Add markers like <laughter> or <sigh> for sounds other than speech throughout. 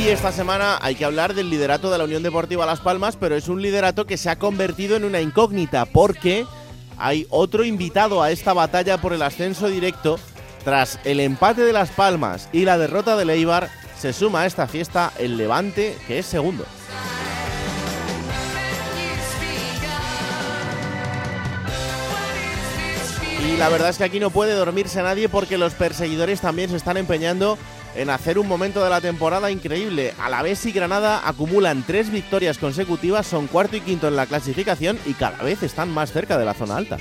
Y esta semana hay que hablar del liderato de la Unión Deportiva Las Palmas, pero es un liderato que se ha convertido en una incógnita porque hay otro invitado a esta batalla por el ascenso directo. Tras el empate de Las Palmas y la derrota de Eibar, se suma a esta fiesta el Levante, que es segundo. Y la verdad es que aquí no puede dormirse nadie porque los perseguidores también se están empeñando en hacer un momento de la temporada increíble. A la vez y Granada acumulan tres victorias consecutivas, son cuarto y quinto en la clasificación y cada vez están más cerca de la zona alta.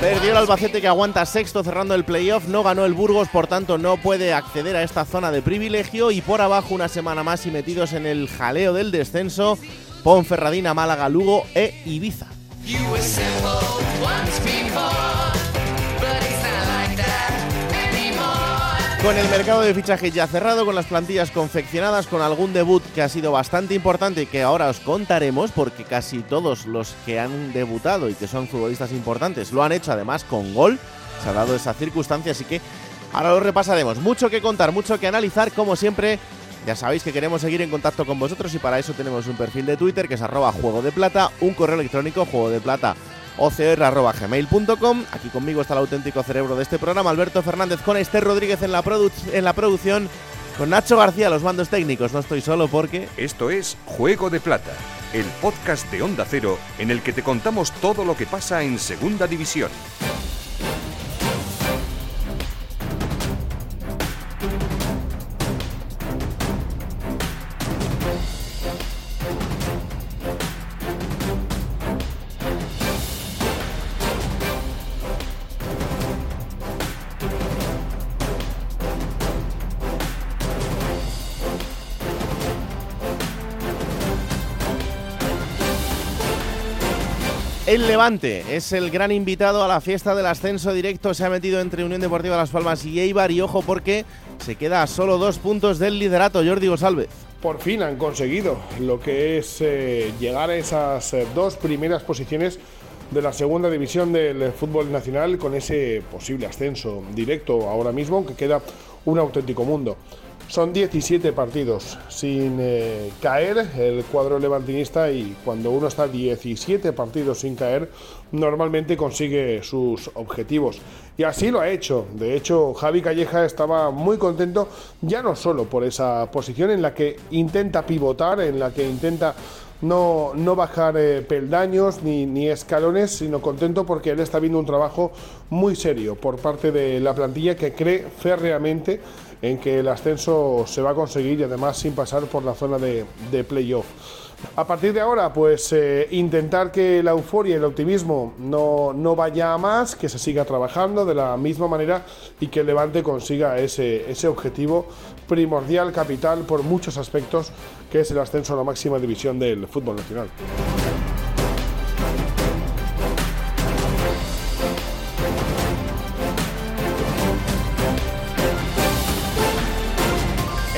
Perdió el Albacete que aguanta sexto cerrando el playoff, no ganó el Burgos, por tanto no puede acceder a esta zona de privilegio y por abajo una semana más y metidos en el jaleo del descenso, Ponferradina, Málaga, Lugo e Ibiza. Con el mercado de fichajes ya cerrado, con las plantillas confeccionadas, con algún debut que ha sido bastante importante y que ahora os contaremos porque casi todos los que han debutado y que son futbolistas importantes lo han hecho además con gol. Se ha dado esa circunstancia, así que ahora lo repasaremos. Mucho que contar, mucho que analizar, como siempre. Ya sabéis que queremos seguir en contacto con vosotros y para eso tenemos un perfil de Twitter que es arroba juego de plata, un correo electrónico juego de plata ocr.gmail.com. Aquí conmigo está el auténtico cerebro de este programa, Alberto Fernández, con Esther Rodríguez en la, en la producción, con Nacho García los mandos técnicos. No estoy solo porque... Esto es Juego de Plata, el podcast de Onda Cero en el que te contamos todo lo que pasa en Segunda División. Es el gran invitado a la fiesta del ascenso directo. Se ha metido entre Unión Deportiva Las Palmas y Eibar. Y ojo porque se queda a solo dos puntos del liderato. Jordi González. Por fin han conseguido lo que es eh, llegar a esas eh, dos primeras posiciones de la segunda división del fútbol nacional con ese posible ascenso directo ahora mismo, aunque queda un auténtico mundo. Son 17 partidos sin eh, caer el cuadro levantinista y cuando uno está 17 partidos sin caer, normalmente consigue sus objetivos. Y así lo ha hecho. De hecho, Javi Calleja estaba muy contento ya no solo por esa posición en la que intenta pivotar, en la que intenta no, no bajar eh, peldaños ni, ni, escalones, sino contento porque él está viendo un trabajo muy serio por parte de la plantilla que cree férreamente en que el ascenso se va a conseguir y además sin pasar por la zona de, de playoff. A partir de ahora, pues eh, intentar que la euforia y el optimismo no, no, vaya a más, que se siga trabajando de la misma manera y que el Levante consiga ese, ese objetivo primordial, capital, por muchos aspectos, que es el ascenso a la máxima división del fútbol nacional.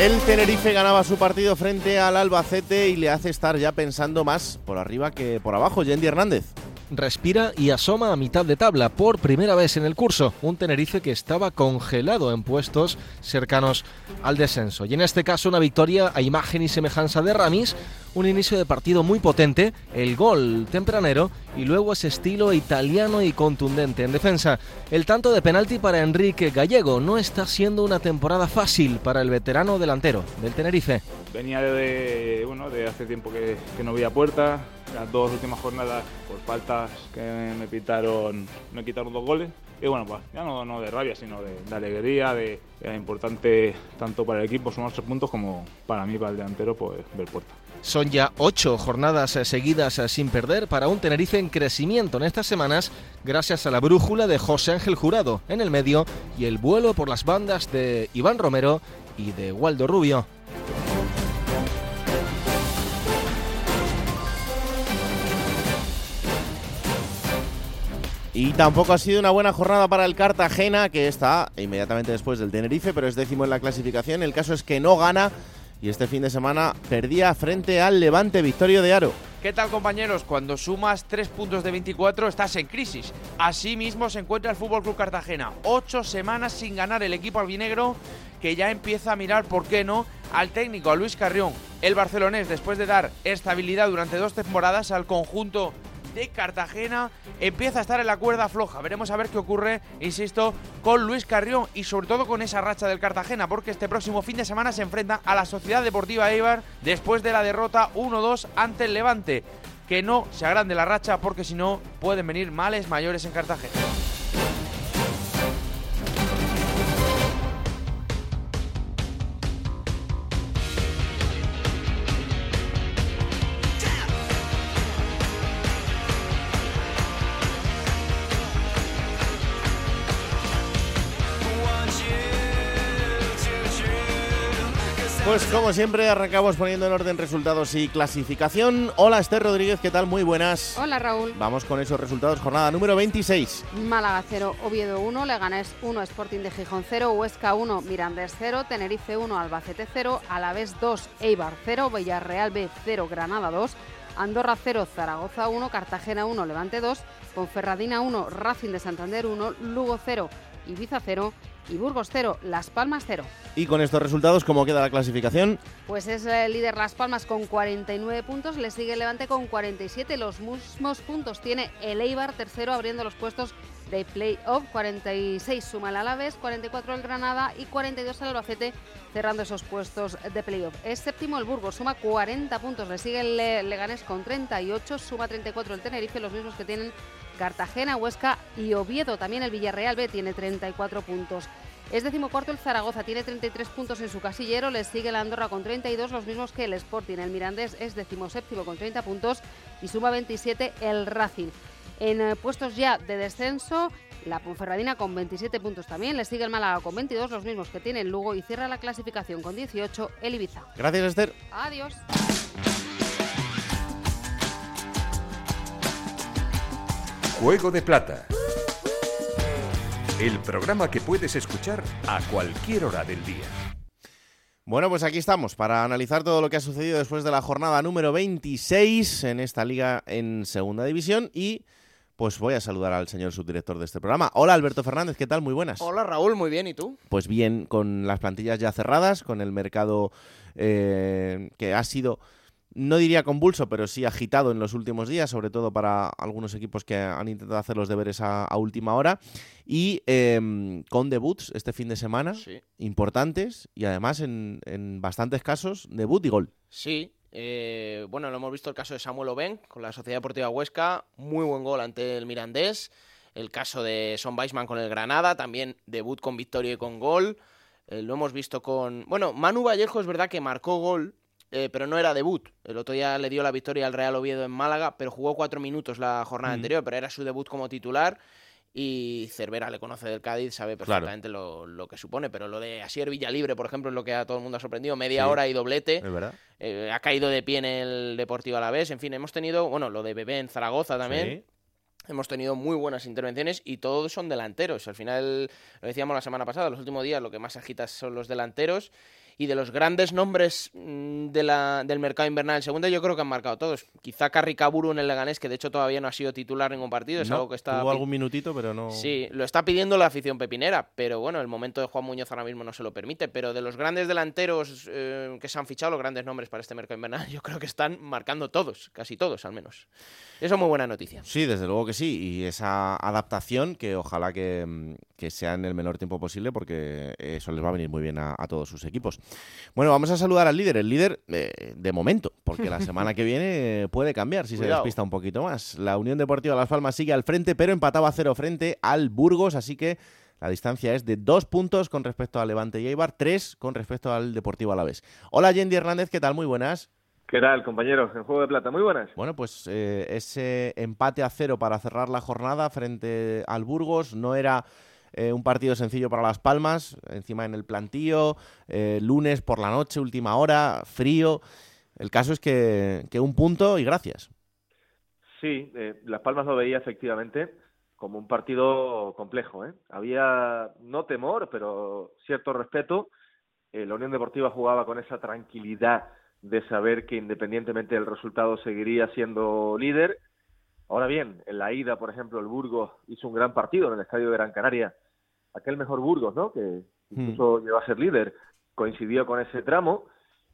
El Tenerife ganaba su partido frente al Albacete y le hace estar ya pensando más por arriba que por abajo. Yendi Hernández respira y asoma a mitad de tabla por primera vez en el curso. Un Tenerife que estaba congelado en puestos cercanos al descenso. Y en este caso una victoria a imagen y semejanza de Ramis, un inicio de partido muy potente, el gol tempranero y luego ese estilo italiano y contundente en defensa. El tanto de penalti para Enrique Gallego no está siendo una temporada fácil para el veterano delantero del Tenerife. Venía de, bueno, de hace tiempo que, no veía puerta, las dos últimas jornadas por faltas que me pitaron, me quitaron dos goles. Y bueno, pues ya no, no de rabia, sino de, alegría, de, de, importante tanto para el equipo sumar tres puntos como para mí, para el delantero, pues ver puerta. Son ya ocho jornadas eh, seguidas eh, sin perder para un Tenerife en crecimiento en estas semanas gracias a la brújula de José Ángel Jurado en el medio y el vuelo por las bandas de Iván Romero y de Waldo Rubio. Y tampoco ha sido una buena jornada para el Cartagena, que está inmediatamente después del Tenerife, pero es décimo en la clasificación. El caso es que no gana y este fin de semana perdía frente al Levante Victorio de Aro. ¿Qué tal compañeros? Cuando sumas 3 puntos de 24 estás en crisis. Así mismo se encuentra el Fútbol Club Cartagena. Ocho semanas sin ganar el equipo albinegro que ya empieza a mirar, ¿por qué no?, al técnico, a Luis Carrión. El barcelonés, después de dar estabilidad durante dos temporadas al conjunto de Cartagena empieza a estar en la cuerda floja. Veremos a ver qué ocurre, insisto, con Luis Carrión y sobre todo con esa racha del Cartagena, porque este próximo fin de semana se enfrenta a la Sociedad Deportiva Eibar después de la derrota 1-2 ante el Levante. Que no se agrande la racha porque si no pueden venir males mayores en Cartagena. Como siempre arrancamos poniendo en orden resultados y clasificación. Hola Esther Rodríguez, ¿qué tal? Muy buenas. Hola Raúl. Vamos con esos resultados, jornada número 26. Málaga 0, Oviedo 1, Leganés 1, Sporting de Gijón 0, Huesca 1, Mirandés 0, Tenerife 1, Albacete 0, Alavés 2, Eibar 0, Villarreal B 0, Granada 2, Andorra 0, Zaragoza 1, Cartagena 1, Levante 2, Ponferradina 1, Racing de Santander 1, Lugo 0, Ibiza 0 y Burgos 0, Las Palmas 0. Y con estos resultados, ¿cómo queda la clasificación? Pues es el líder Las Palmas con 49 puntos, le sigue el Levante con 47, los mismos puntos tiene el Eibar tercero abriendo los puestos de play-off, 46 suma el Alavés, 44 el Granada y 42 el Albacete cerrando esos puestos de play-off. Es séptimo el Burgos, suma 40 puntos, le sigue el Leganés con 38, suma 34 el Tenerife, los mismos que tienen Cartagena, Huesca y Oviedo. También el Villarreal B tiene 34 puntos. Es decimocuarto el Zaragoza, tiene 33 puntos en su casillero, le sigue el Andorra con 32, los mismos que el Sporting. El Mirandés es decimoséptimo con 30 puntos y suma 27 el Racing. En eh, puestos ya de descenso, la Ponferradina con 27 puntos también, le sigue el Málaga con 22, los mismos que tiene el Lugo y cierra la clasificación con 18 el Ibiza. Gracias Esther. Adiós. Juego de Plata. El programa que puedes escuchar a cualquier hora del día. Bueno, pues aquí estamos para analizar todo lo que ha sucedido después de la jornada número 26 en esta liga en Segunda División y pues voy a saludar al señor subdirector de este programa. Hola Alberto Fernández, ¿qué tal? Muy buenas. Hola Raúl, muy bien, ¿y tú? Pues bien, con las plantillas ya cerradas, con el mercado eh, que ha sido no diría convulso, pero sí agitado en los últimos días, sobre todo para algunos equipos que han intentado hacer los deberes a, a última hora. Y eh, con debuts este fin de semana, Sí. importantes y además en, en bastantes casos, debut y gol. Sí, eh, bueno, lo hemos visto el caso de Samuel Oben con la Sociedad Deportiva Huesca, muy buen gol ante el Mirandés. El caso de Son Weisman con el Granada, también debut con victoria y con gol. Eh, lo hemos visto con. Bueno, Manu Vallejo es verdad que marcó gol, eh, pero no era debut. El otro día le dio la victoria al Real Oviedo en Málaga, pero jugó cuatro minutos la jornada Mm. anterior, pero era su debut como titular. Y Cervera le conoce del Cádiz, sabe Claro. perfectamente lo, lo que supone. Pero lo de Asier Villalibre, por ejemplo, es lo que a todo el mundo ha sorprendido. Media Sí. hora y doblete. Eh, ha caído de pie en el Deportivo Alavés. En fin, hemos tenido, bueno, lo de Bebé en Zaragoza también. Hemos tenido muy buenas intervenciones y todos son delanteros. Al final, lo decíamos la semana pasada, los últimos días lo que más agita son los delanteros. Y de los grandes nombres mm, de la, del mercado invernal en segunda, yo creo que han marcado todos. Quizá Carri Caburu en el Leganés, que de hecho todavía no ha sido titular en ningún partido, es No, algo que está... Tuvo algún minutito, pero no. Sí, lo está pidiendo la afición pepinera, pero bueno, el momento de Juan Muñoz ahora mismo no se lo permite. Pero de los grandes delanteros eh, que se han fichado, los grandes nombres para este mercado invernal, <laughs> yo creo que están marcando todos, casi todos al menos. Eso es muy buena noticia. Sí, desde luego que sí. Y esa adaptación que ojalá que, mm, que sea en el menor tiempo posible porque eso les va a venir muy bien a, a todos sus equipos. Bueno, vamos a saludar al líder. El líder eh, de momento, porque la semana que viene eh, puede cambiar si se despista un poquito más. La Unión Deportiva Las Palmas sigue al frente, pero empataba a cero frente al Burgos, así que la distancia es de dos puntos con respecto al Levante y Eibar, tres con respecto al Deportivo Alavés. Hola, Yendi Hernández, ¿qué tal? Muy buenas. ¿Qué tal, compañeros? En Juego de Plata, muy buenas. Bueno, pues eh, ese empate a cero para cerrar la jornada frente al Burgos no era eh, un partido sencillo para Las Palmas, encima en el plantío, eh, lunes por la noche, última hora, frío. El caso es que, que un punto y gracias. Sí, Las Palmas lo veía efectivamente como un partido complejo. Había no temor, pero cierto respeto. la Unión Deportiva jugaba con esa tranquilidad de saber que independientemente del resultado seguiría siendo líder. Ahora bien, en la ida, por ejemplo, el Burgos hizo un gran partido en el estadio de Gran Canaria. Aquel mejor Burgos, ¿no? Que incluso hmm. llegó a ser líder, coincidió con ese tramo.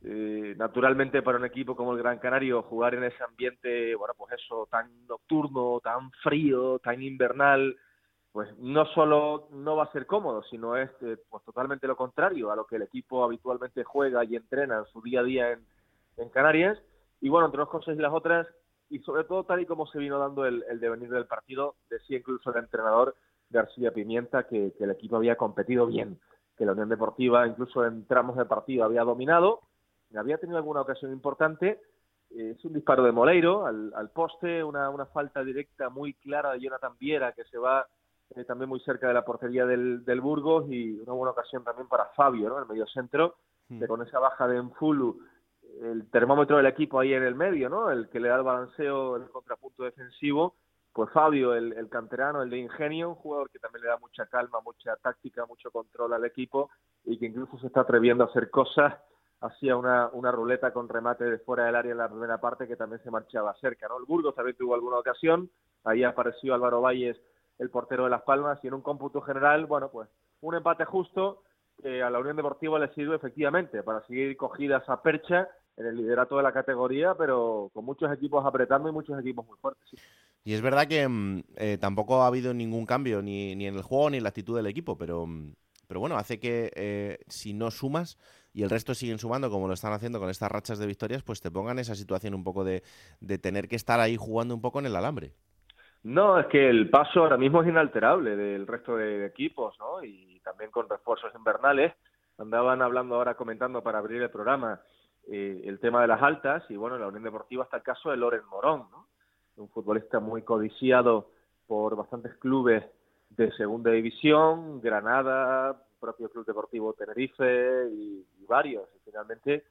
Eh, naturalmente para un equipo como el Gran Canario jugar en ese ambiente, bueno, pues eso, tan nocturno, tan frío, tan invernal, pues no solo no va a ser cómodo, sino es eh, pues totalmente lo contrario a lo que el equipo habitualmente juega y entrena en su día a día en, en Canarias. Y bueno, entre unas cosas y las otras, y sobre todo tal y como se vino dando el, devenir del partido, decía incluso el entrenador García Pimienta que, el equipo había competido bien, que la Unión Deportiva incluso en tramos de partido había dominado, había tenido alguna ocasión importante. es un disparo de Moleiro al, poste, una, una, falta directa muy clara de Jonathan Viera que se va eh, también muy cerca de la portería del, del, Burgos y una buena ocasión también para Fabio, ¿no? el medio centro, hmm. que con esa baja de Enfulu el termómetro del equipo ahí en el medio, ¿no? El que le da el balanceo, el contrapunto defensivo, pues Fabio, el, canterano, el de ingenio, un jugador que también le da mucha calma, mucha táctica, mucho control al equipo y que incluso se está atreviendo a hacer cosas. Hacía una, una ruleta con remate de fuera del área en la primera parte que también se marchaba cerca, ¿no? El Burgos también tuvo alguna ocasión, ahí apareció Álvaro Valles, el portero de Las Palmas, y en un cómputo general, bueno, pues un empate justo que a la Unión Deportiva le sirve efectivamente para seguir cogida esa percha en el liderato de la categoría, pero con muchos equipos apretando y muchos equipos muy fuertes. Y es verdad que mm, eh, tampoco ha habido ningún cambio ni, ni, en el juego ni en la actitud del equipo, pero, mm, pero bueno, hace que eh, si no sumas y el resto siguen sumando como lo están haciendo con estas rachas de victorias, pues te pongan esa situación un poco de, de tener que estar ahí jugando un poco en el alambre. No, es que el paso ahora mismo es inalterable del resto de equipos, ¿no? Y también con refuerzos invernales. Andaban hablando ahora, comentando para abrir el programa, eh, el tema de las altas y bueno, en la Unión Deportiva está el caso de Loren Morón, un futbolista muy codiciado por bastantes clubes de segunda división, Granada, propio Club Deportivo Tenerife y, varios. Y finalmente,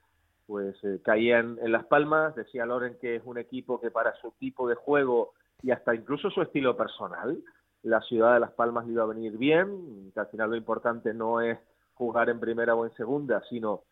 pues eh, en Las Palmas. Decía Loren que es un equipo que para su tipo de juego y hasta incluso su estilo personal, la ciudad de Las Palmas iba a venir bien, que al final lo importante no es jugar en primera o en segunda, sino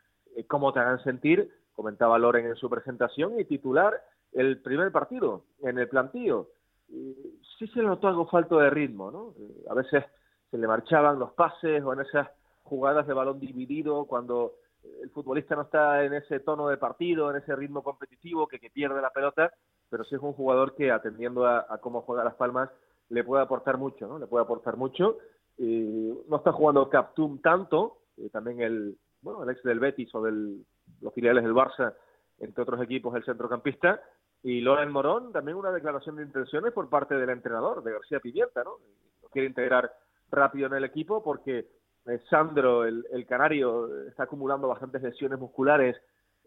cómo te hagan sentir, comentaba Loren en su presentación, y titular el primer partido en el plantío. sí se notó algo falto de ritmo, ¿no? Eh, a veces se le marchaban los pases o en esas jugadas de balón dividido cuando el futbolista no está en ese tono de partido, en ese ritmo competitivo que, que pierde la pelota, pero sí es un jugador que atendiendo a, cómo juega Las Palmas le puede aportar mucho, ¿no? Le puede aportar mucho. no está jugando Captum tanto, también el, bueno, el ex del Betis o de los filiales del Barça, entre otros equipos, el centrocampista, y Loren Morón, también una declaración de intenciones por parte del entrenador, de García Pimienta, ¿no? Lo quiere integrar rápido en el equipo porque eh, Sandro, el, canario, está acumulando bastantes lesiones musculares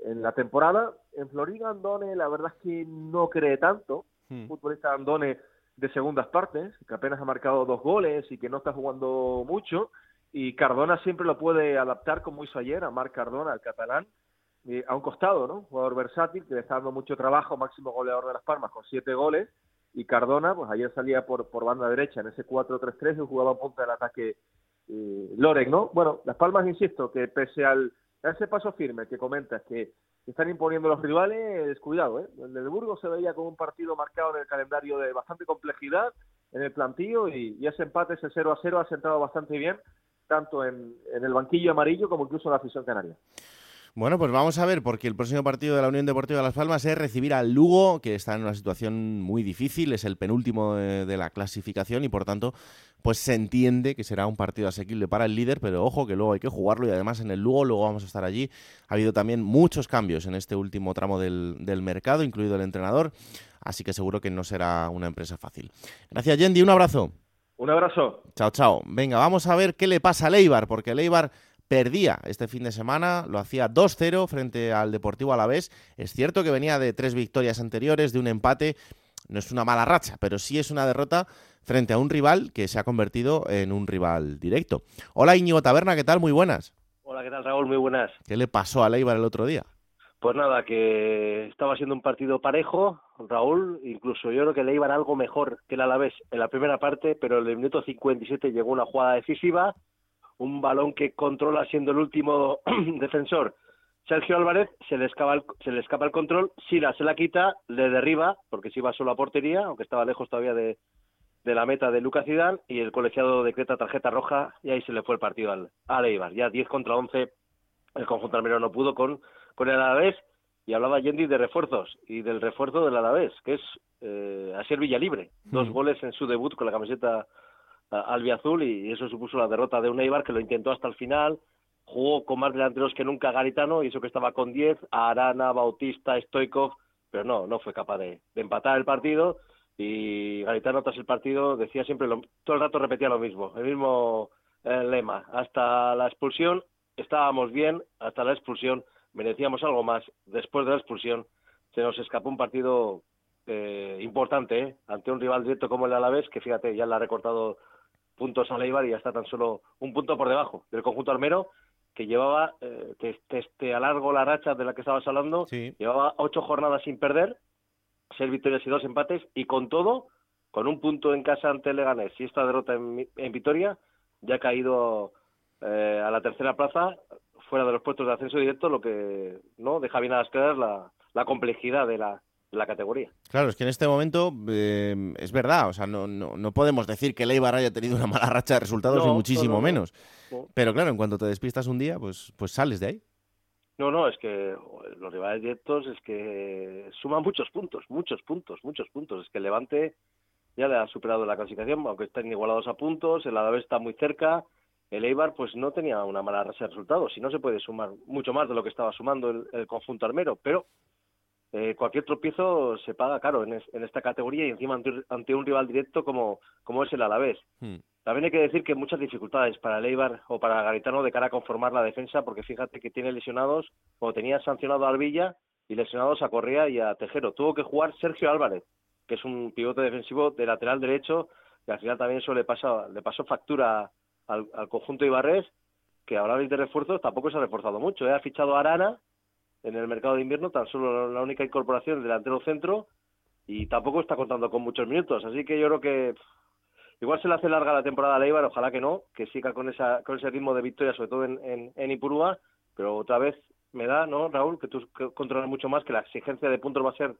en la temporada. En Florida, Andone, la verdad es que no cree tanto. Hmm. Futbolista Andone de segundas partes, que apenas ha marcado dos goles y que no está jugando mucho y Cardona siempre lo puede adaptar como hizo ayer a Marc Cardona, el catalán, a un costado, ¿no? jugador versátil que le está dando mucho trabajo, máximo goleador de Las Palmas con siete goles y Cardona, pues ayer salía por, por banda derecha en ese 4-3-3 y jugaba a punta del ataque eh, ¿no? Bueno, Las Palmas, insisto, que pese al, a ese paso firme que comentas que están imponiendo los rivales, cuidado, ¿eh? El de Burgos se veía como un partido marcado en el calendario de bastante complejidad en el plantillo y, y ese empate, ese 0 a 0 ha sentado bastante bien tanto en, el banquillo amarillo como incluso en la afición canaria. Bueno, pues vamos a ver, porque el próximo partido de la Unión Deportiva de Las Palmas es recibir al Lugo, que está en una situación muy difícil, es el penúltimo de, la clasificación y por tanto, pues se entiende que será un partido asequible para el líder, pero ojo que luego hay que jugarlo y además en el Lugo luego vamos a estar allí. Ha habido también muchos cambios en este último tramo del, del mercado, incluido el entrenador, así que seguro que no será una empresa fácil. Gracias, Yendi, un abrazo. Un abrazo. Chao, chao. Venga, vamos a ver qué le pasa a Leibar, porque Leibar perdía este fin de semana, lo hacía 2-0 frente al Deportivo Alavés. Es cierto que venía de tres victorias anteriores, de un empate, no es una mala racha, pero sí es una derrota frente a un rival que se ha convertido en un rival directo. Hola Íñigo Taberna, ¿qué tal? Muy buenas. Hola, ¿qué tal Raúl? Muy buenas. ¿Qué le pasó a Leibar el otro día? Pues nada, que estaba siendo un partido parejo, Raúl, incluso yo creo que Leibar algo mejor que el Alavés en la primera parte, pero en el minuto 57 llegó una jugada decisiva, un balón que controla siendo el último <clears throat> defensor Sergio Álvarez se le escapa el, se le escapa el control, Sila se la quita, le derriba, porque se iba solo a portería, aunque estaba lejos todavía de, de la meta de Lucas Zidane, y el colegiado decreta tarjeta roja, y ahí se le fue el partido al, al. Ya 10 contra 11, el conjunto almero no pudo con, con el Alavés, y hablaba Yendi de refuerzos, y del refuerzo del Alavés, que es eh, Asier Villalibre, dos goles en su debut con la camiseta albiazul, y eso supuso la derrota de un Eibar que lo intentó hasta el final, jugó con más delanteros que nunca Garitano, y eso que estaba con 10, Arana, Bautista, Stoikov, pero no, no fue capaz de, empatar el partido. Y Garitano tras el partido decía siempre, lo, todo el rato repetía lo mismo, el mismo eh, lema. Hasta la expulsión estábamos bien, hasta la expulsión merecíamos algo más. Después de la expulsión se nos escapó un partido eh, importante ¿eh? ante un rival directo como el Alavés, que fíjate, ya le ha recortado puntos a Leibar y ya está tan solo un punto por debajo del conjunto armero que llevaba, eh, te, alargo la racha de la que estabas hablando, llevaba ocho jornadas sin perder, seis victorias y dos empates, y con todo, con un punto en casa ante Leganés y esta derrota en, en Vitoria, ya ha caído eh, a la tercera plaza, fuera de los puestos de ascenso directo, lo que no deja bien a las claras la, la complejidad de la, la categoría. Claro, es que en este momento eh, es verdad, o sea, no, no, no, podemos decir que el Eibar haya tenido una mala racha de resultados, ni muchísimo menos. Pero claro, en cuanto te despistas un día, pues, pues sales de ahí. No, no, es que los rivales directos es que suman muchos puntos, muchos puntos, muchos puntos. Es que el Levante ya le ha superado la clasificación, aunque están igualados a puntos, el Alavés está muy cerca, el Eibar pues no tenía una mala racha de resultados, y no se puede sumar mucho más de lo que estaba sumando el, el conjunto armero, pero eh, cualquier tropiezo se paga caro en, esta categoría y encima ante, un rival directo como, como es el Alavés. Hmm. También hay que decir que muchas dificultades para el Eibar o para Garitano de cara a conformar la defensa, porque fíjate que tiene lesionados, o tenía sancionado a Arvilla y lesionados a Correa y a Tejero. Tuvo que jugar Sergio Álvarez, que es un pivote defensivo de lateral derecho, y al final también eso le, pasa, le pasó factura al, conjunto Ibarres, que ahora de refuerzos tampoco se ha reforzado mucho. ¿eh? Ha fichado Arana, en el mercado de invierno, tan solo la única incorporación delantero centro y tampoco está contando con muchos minutos. Así que yo creo que igual se le hace larga la temporada a Leibar, ojalá que no, que siga con, esa, con ese ritmo de victoria, sobre todo en, en, Ipurúa, pero otra vez me da, ¿no, Raúl? Que tú controlas mucho más, que la exigencia de puntos va a ser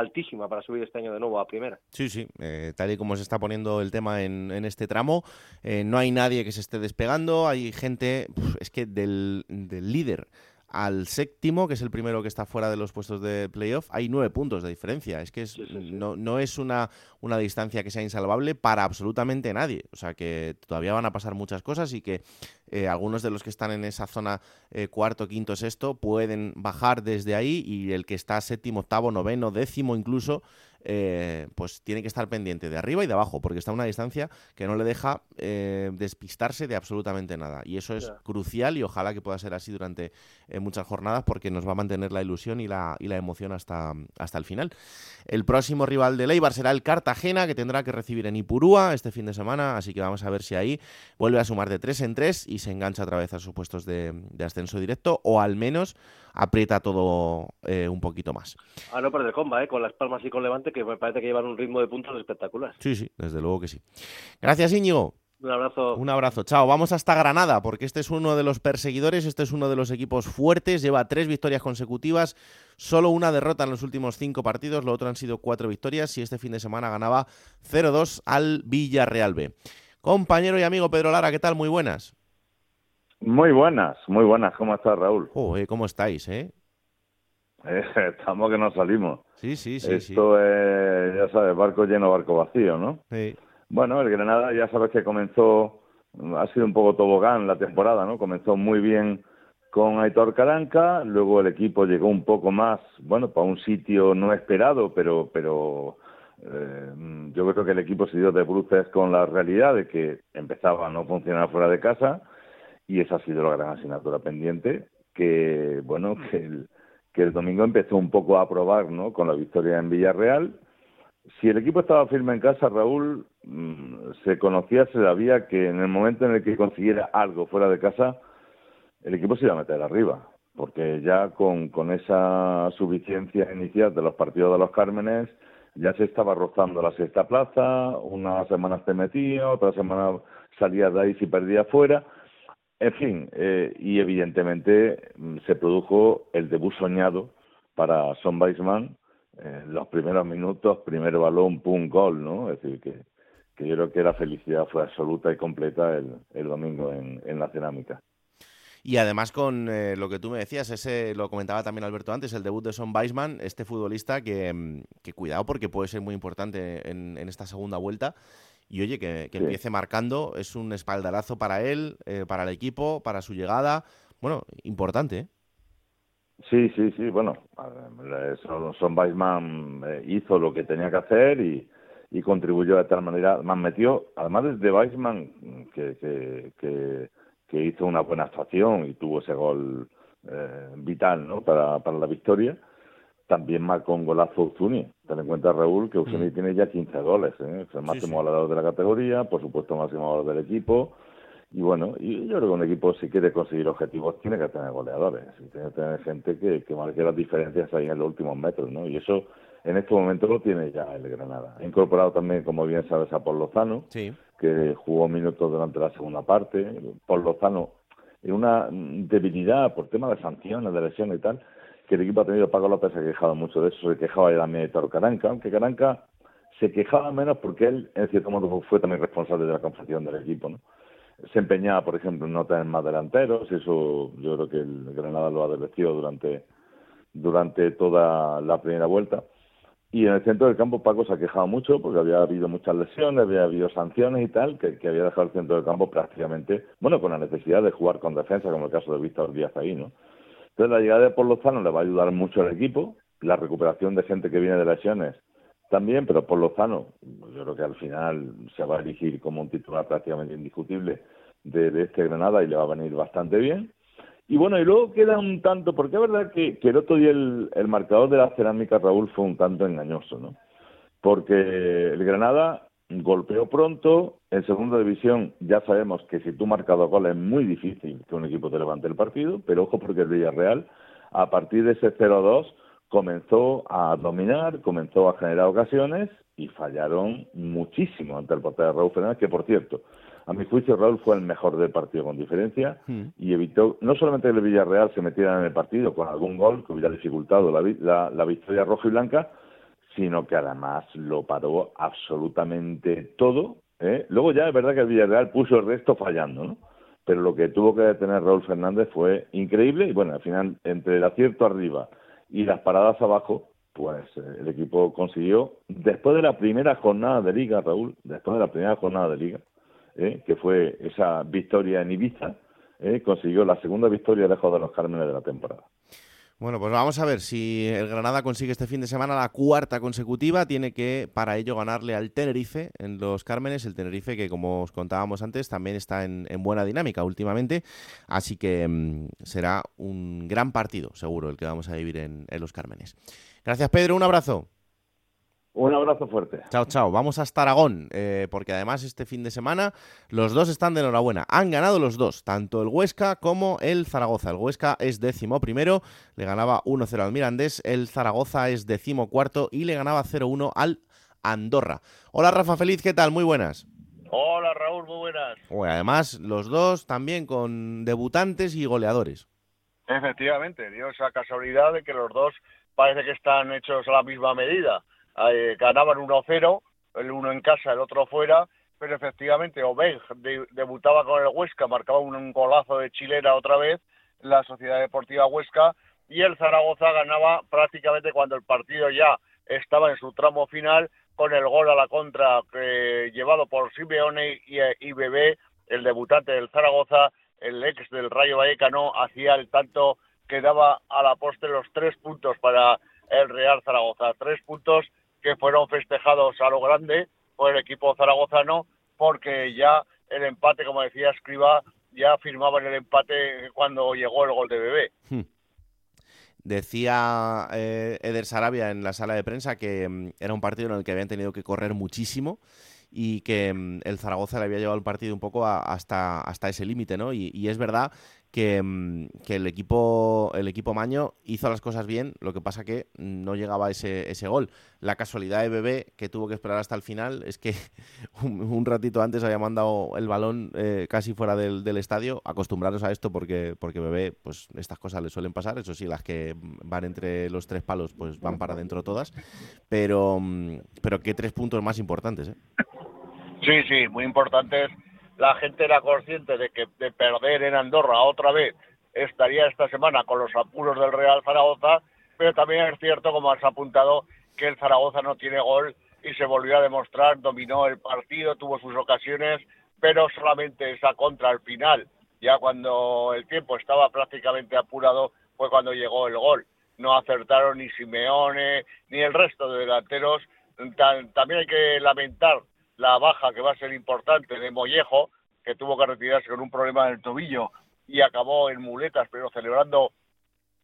altísima para subir este año de nuevo a primera. Sí, sí, eh, tal y como se está poniendo el tema en, este tramo, eh, no hay nadie que se esté despegando, hay gente, es que del, del líder al séptimo, que es el primero que está fuera de los puestos de playoff, hay nueve puntos de diferencia. Es que No, no, es una, una distancia que sea insalvable para absolutamente nadie. O sea que todavía van a pasar muchas cosas y que eh, algunos de los que están en esa zona eh, cuarto, quinto, sexto pueden bajar desde ahí y el que está séptimo, octavo, noveno, décimo incluso, eh, pues tiene que estar pendiente de arriba y de abajo, porque está a una distancia que no le deja eh, despistarse de absolutamente nada. Y eso es crucial y ojalá que pueda ser así durante eh, muchas jornadas, porque nos va a mantener la ilusión y la, y la emoción hasta, hasta el final. El próximo rival de Leibar será el Cartagena, que tendrá que recibir en Ipurúa este fin de semana, así que vamos a ver si ahí vuelve a sumar de tres en tres y se engancha otra vez a sus puestos de, de ascenso directo, o al menos aprieta todo eh, un poquito más. Ah, no de comba, ¿eh? con Las Palmas y con Levante, que me parece que llevan un ritmo de puntos espectacular. Sí, sí, desde luego que sí. Gracias, Íñigo. Un abrazo. Un abrazo, chao. Vamos hasta Granada, porque este es uno de los perseguidores, este es uno de los equipos fuertes, lleva tres victorias consecutivas, solo una derrota en los últimos cinco partidos, lo otro han sido cuatro victorias y este fin de semana ganaba 0-2 al Villarreal B. Compañero y amigo Pedro Lara, ¿qué tal? Muy buenas. Muy buenas, muy buenas. ¿Cómo estás, Raúl? ¿cómo estáis, eh? eh? <laughs> Estamos que nos salimos. Sí, sí, sí. Esto es, ya sabes, barco lleno, barco vacío, ¿no? Sí. Bueno, el Granada ya sabes que comenzó, ha sido un poco tobogán la temporada, ¿no? Comenzó muy bien con Aitor Caranca, luego el equipo llegó un poco más, bueno, para un sitio no esperado, pero, pero eh, yo creo que el equipo se dio de bruces con la realidad de que empezaba a no funcionar fuera de casa y esa ha sido la gran asignatura pendiente, que bueno, que el, que el domingo empezó un poco a probar, ¿no? Con la victoria en Villarreal. Si el equipo estaba firme en casa, Raúl, mm, se conocía, se sabía que en el momento en el que consiguiera algo fuera de casa, el equipo se iba a meter arriba, porque ya con, con esa suficiencia inicial de los partidos de los Cármenes, ya se estaba rozando la sexta plaza, unas semanas te metía, otra semana salía de ahí si perdía fuera. En fin, eh, y evidentemente mm, se produjo el debut soñado para Son Weisman, eh, los primeros minutos, primer balón, pum, gol, ¿no? Es decir, que, que yo creo que la felicidad fue absoluta y completa el, el domingo en, la cerámica. Y además con eh, lo que tú me decías, ese lo comentaba también Alberto antes, el debut de Son Weisman, este futbolista que, mm, que cuidado porque puede ser muy importante en, en esta segunda vuelta. Y oye, que, que empiece marcando, es un espaldarazo para él, eh, para el equipo, para su llegada. Bueno, importante, ¿eh? Sí, sí, sí, bueno, Son, Son Weisman eh, hizo lo que tenía que hacer y, y contribuyó de tal manera, más metió, además desde Weisman, que, que, que que hizo una buena actuación y tuvo ese gol eh, vital ¿no? para, para la victoria. También marcó un golazo Uzuni. Ten en cuenta, Raúl, que Uzuni mm. tiene ya 15 goles. ¿eh? Es el máximo sí, goleador de la categoría, por supuesto, máximo goleador del equipo. Y bueno, y yo creo que un equipo, si quiere conseguir objetivos, tiene que tener goleadores. Y tiene que tener gente que, que marque las diferencias ahí en los últimos metros. ¿no? Y eso, en este momento, lo tiene ya el Granada. Ha incorporado también, como bien sabes, a Paul Lozano. Sí que jugó minutos durante la segunda parte. Por Lozano, en una debilidad por tema de sanciones, de lesiones y tal, que el equipo ha tenido. Paco López se ha quejado mucho de eso, se quejaba ya también de Toro Caranca, aunque Caranca se quejaba menos porque él, en cierto modo, fue también responsable de la confección del equipo, ¿no? Se empeñaba, por ejemplo, en no tener más delanteros, eso yo creo que el Granada lo ha advertido durante, durante toda la primera vuelta y en el centro del campo Paco se ha quejado mucho porque había habido muchas lesiones, había habido sanciones y tal, que, que había dejado el centro del campo prácticamente, bueno, con la necesidad de jugar con defensa, como el caso de Víctor Díaz ahí, ¿no? Entonces la llegada de Porlozano le va a ayudar mucho al equipo, la recuperación de gente que viene de lesiones también, pero Porlozano yo creo que al final se va a elegir como un titular prácticamente indiscutible de, de este Granada y le va a venir bastante bien. Y bueno, y luego queda un tanto, porque es verdad que, que el otro día el, el, marcador de la cerámica Raúl fue un tanto engañoso, ¿no? Porque el Granada golpeó pronto, en segunda división ya sabemos que si tú marcas dos goles es muy difícil que un equipo te levante el partido, pero ojo porque el Villarreal, a partir de ese 0-2, comenzó a dominar, comenzó a generar ocasiones y fallaron muchísimo ante el portero de Raúl Fernández, que por cierto, a mi juicio, Raúl fue el mejor del partido con diferencia mm. y evitó no solamente que el Villarreal se metiera en el partido con algún gol que hubiera dificultado la, la, la victoria roja y blanca, sino que además lo paró absolutamente todo. ¿eh? Luego ya es verdad que el Villarreal puso el resto fallando, ¿no? Pero lo que tuvo que detener Raúl Fernández fue increíble y bueno, al final, entre el acierto arriba y las paradas abajo, pues eh, el equipo consiguió, después de la primera jornada de liga, Raúl, después de la primera jornada de liga, ¿eh? que fue esa victoria en Ibiza, ¿eh? consiguió la segunda victoria lejos de los Cármenes de la temporada. Bueno, pues vamos a ver si el Granada consigue este fin de semana la cuarta consecutiva. Tiene que, para ello, ganarle al Tenerife en los Cármenes. El Tenerife que, como os contábamos antes, también está en, en buena dinámica últimamente. Así que mmm, será un gran partido, seguro, el que vamos a vivir en los Cármenes. Gracias, Pedro. Un abrazo. Un abrazo fuerte. Chao, chao. Vamos hasta Aragón, eh, porque además este fin de semana los dos están de enhorabuena. Han ganado los dos, tanto el Huesca como el Zaragoza. El Huesca es décimo primero, le ganaba 1-0 al Mirandés. El Zaragoza es décimo cuarto y le ganaba 0-1 al Andorra. Hola Rafa Feliz, ¿qué tal? Muy buenas. Hola Raúl, muy buenas. Bueno, además, los dos también con debutantes y goleadores. Efectivamente, dio esa casualidad de que los dos parece que están hechos a la misma medida eh, ganaban 1-0, el uno en casa, el otro fuera, pero efectivamente Obeng de, debutaba con el Huesca, marcaba un, golazo de chilena otra vez, la Sociedad Deportiva Huesca, y el Zaragoza ganaba prácticamente cuando el partido ya estaba en su tramo final, con el gol a la contra eh, llevado por Simeone y, y Bebé, el debutante del Zaragoza, el ex del Rayo Vallecano, hacía el tanto que daba a la poste los tres puntos para el Real Zaragoza. Tres puntos que fueron festejados a lo grande por el equipo zaragozano, porque ya el empate, como decía Escriba, ya firmaban el empate cuando llegó el gol de Bebé. Hmm. Decía eh, Eder Sarabia en la sala de prensa que mm, era un partido en el que habían tenido que correr muchísimo y que mm, el Zaragoza le había llevado el partido un poco hasta, hasta ese límite, ¿no? Y, es verdad que, mm, que, el equipo el equipo Maño hizo las cosas bien, lo que pasa que no llegaba ese, ese gol. La casualidad de Bebé, que tuvo que esperar hasta el final, es que <laughs> un, ratito antes había mandado el balón eh, casi fuera del, del, estadio. Acostumbraros a esto porque, porque Bebé, pues estas cosas le suelen pasar, eso sí, las que van entre los tres palos, pues van para adentro todas, pero, mm, pero qué tres puntos más importantes, ¿eh? Sí, sí, muy importantes. La gente era consciente de que de perder en Andorra otra vez estaría esta semana con los apuros del Real Zaragoza, pero también es cierto, como has apuntado, que el Zaragoza no tiene gol y se volvió a demostrar, dominó el partido, tuvo sus ocasiones, pero solamente esa contra al final, ya cuando el tiempo estaba prácticamente apurado, fue cuando llegó el gol. No acertaron ni Simeone ni el resto de delanteros. También hay que lamentar la baja que va a ser importante de Mollejo, que tuvo que retirarse con un problema en el tobillo y acabó en muletas, pero celebrando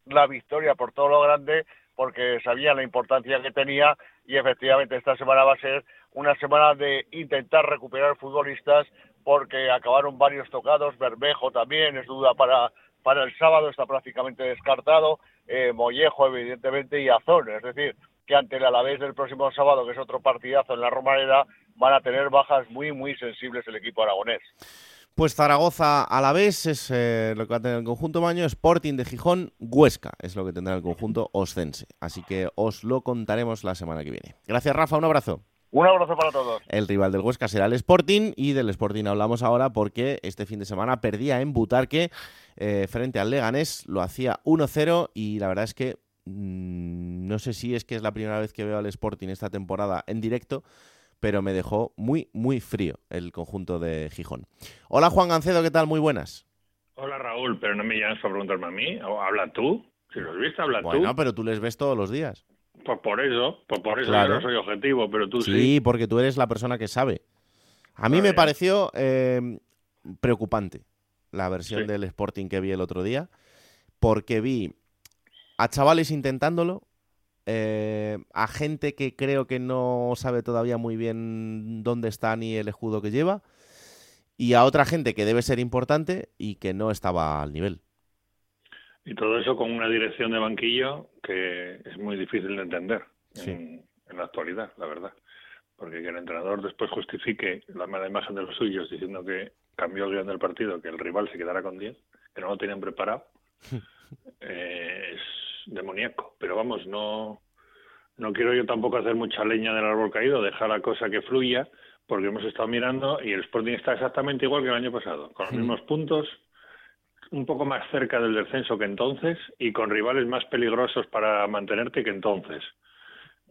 la victoria por todo lo grande, porque sabía la importancia que tenía. Y efectivamente esta semana va a ser una semana de intentar recuperar futbolistas porque acabaron varios tocados, Bermejo también es duda para, para el sábado, está prácticamente descartado, eh, Mollejo evidentemente y Azón, es decir, que ante el Alavés del próximo sábado, que es otro partidazo en la Romareda, van a tener bajas muy, muy sensibles el equipo aragonés. Pues Zaragoza a la vez es eh, lo que va a tener el conjunto Maño, Sporting de Gijón, Huesca es lo que tendrá el conjunto Oscense. Así que os lo contaremos la semana que viene. Gracias Rafa, un abrazo. Un abrazo para todos. El rival del Huesca será el Sporting y del Sporting hablamos ahora porque este fin de semana perdía en Butarque eh, frente al Leganés, lo hacía 1-0 y la verdad es que no sé si es que es la primera vez que veo al Sporting esta temporada en directo, pero me dejó muy, muy frío el conjunto de Gijón. Hola Juan Gancedo, ¿qué tal? Muy buenas. Hola Raúl, pero no me llames para preguntarme a mí, habla tú. Si los viste, habla tú. Bueno, pero tú les ves todos los días. Pues por eso, pues por eso yo no soy objetivo, pero tú sí. Sí, porque tú eres la persona que sabe. A mí me pareció eh, preocupante la versión del Sporting que vi el otro día, porque vi a chavales intentándolo, eh, a gente que creo que no sabe todavía muy bien dónde está ni el escudo que lleva, y a otra gente que debe ser importante y que no estaba al nivel. Y todo eso con una dirección de banquillo que es muy difícil de entender en, la actualidad, la verdad. Porque que el entrenador después justifique la mala imagen de los suyos diciendo que cambió el guion del partido, que el rival se quedara con 10, que no lo tenían preparado, <laughs> eh, es demoníaco. Pero vamos, no, no quiero yo tampoco hacer mucha leña del árbol caído, dejar la cosa que fluya, porque hemos estado mirando y el Sporting está exactamente igual que el año pasado, con los mismos puntos, un poco más cerca del descenso que entonces y con rivales más peligrosos para mantenerte que entonces.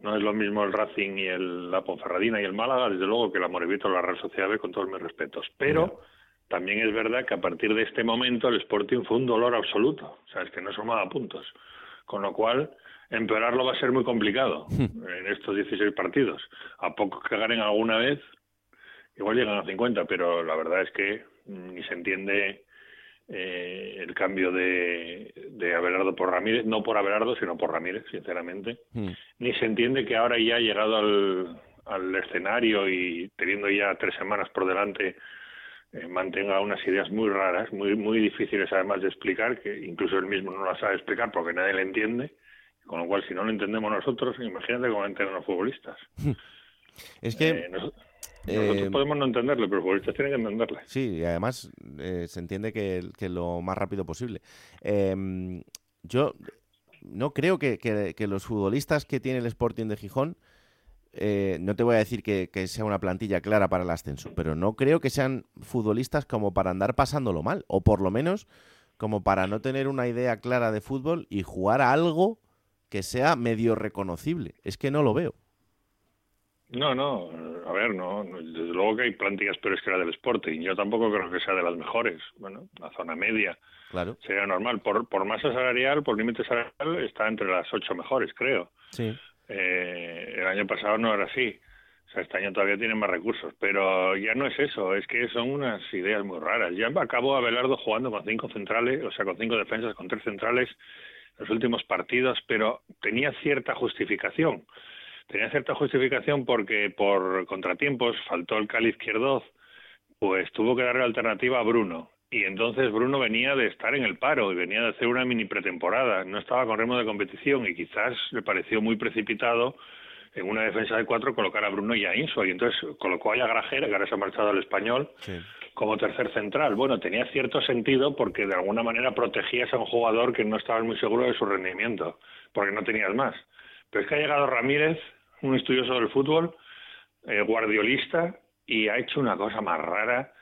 No es lo mismo el Racing y el, la Ponferradina y el Málaga, desde luego, que el Amorevito o la Real Sociedad B, con todos mis respetos. Pero también es verdad que a partir de este momento el Sporting fue un dolor absoluto. O sea, es que no sumaba puntos. Con lo cual, empeorarlo va a ser muy complicado en estos 16 partidos. A poco que ganen alguna vez, igual llegan a 50, pero la verdad es que ni se entiende eh, el cambio de, de Abelardo por Ramírez, no por Abelardo, sino por Ramírez, sinceramente. Hmm. Ni se entiende que ahora ya ha llegado al, al escenario y teniendo ya tres semanas por delante eh, mantenga unas ideas muy raras, muy muy difíciles además de explicar, que incluso él mismo no las sabe explicar porque nadie le entiende, con lo cual si no lo entendemos nosotros, imagínate cómo entienden los futbolistas. Es que... Eh, nosotros, eh, podemos no entenderlo, pero los futbolistas tienen que entenderle. Sí, y además se entiende que, que, lo más rápido posible. Em, yo no creo que, que, los futbolistas que tiene el Sporting de Gijón eh, no te voy a decir que, sea una plantilla clara para el ascenso, pero no creo que sean futbolistas como para andar pasándolo mal, o por lo menos como para no tener una idea clara de fútbol y jugar a algo que sea medio reconocible. Es que no lo veo. No, no, a ver, no, desde luego que hay plantillas peores que la del Sporting. Yo tampoco creo que sea de las mejores. Bueno, la zona media claro. sería normal. Por, por masa salarial, por límite salarial, está entre las ocho mejores, creo. Sí. Eh, el año pasado no era así. O sea, este año todavía tienen más recursos, pero ya no es eso, es que son unas ideas muy raras. Ya acabó Abelardo jugando con cinco centrales, o sea, con cinco defensas, con tres centrales los últimos partidos, pero tenía cierta justificación. Tenía cierta justificación porque por contratiempos faltó el Cali izquierdo, pues tuvo que darle alternativa a Bruno. Y entonces Bruno venía de estar en el paro y venía de hacer una mini pretemporada. No estaba con ritmo de competición y quizás le pareció muy precipitado en una defensa de cuatro colocar a Bruno y a Inso. Y entonces colocó a Grajera, que ahora se ha marchado al español, como tercer central. Bueno, tenía cierto sentido porque de alguna manera protegías a un jugador que no estaba muy seguro de su rendimiento, porque no tenías más. Pero es que ha llegado Ramírez, un estudioso del fútbol, eh, guardiolista, y ha hecho una cosa más rara.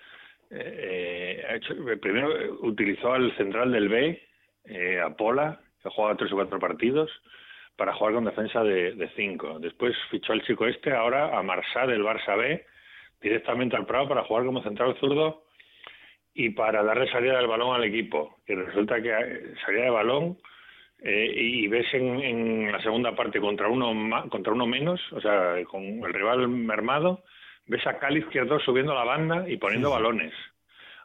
Eh, hecho, primero utilizó al central del B, eh, a Pola, que ha jugado tres o cuatro partidos, para jugar con defensa de, cinco. Después fichó al chico este, ahora a Marsá del Barça B, directamente al Prado para jugar como central zurdo y para darle salida del balón al equipo. Y resulta que eh, salida de balón eh, y ves en, la segunda parte contra uno contra uno menos, o sea, con el rival mermado, ves a Cali izquierdo subiendo la banda y poniendo balones.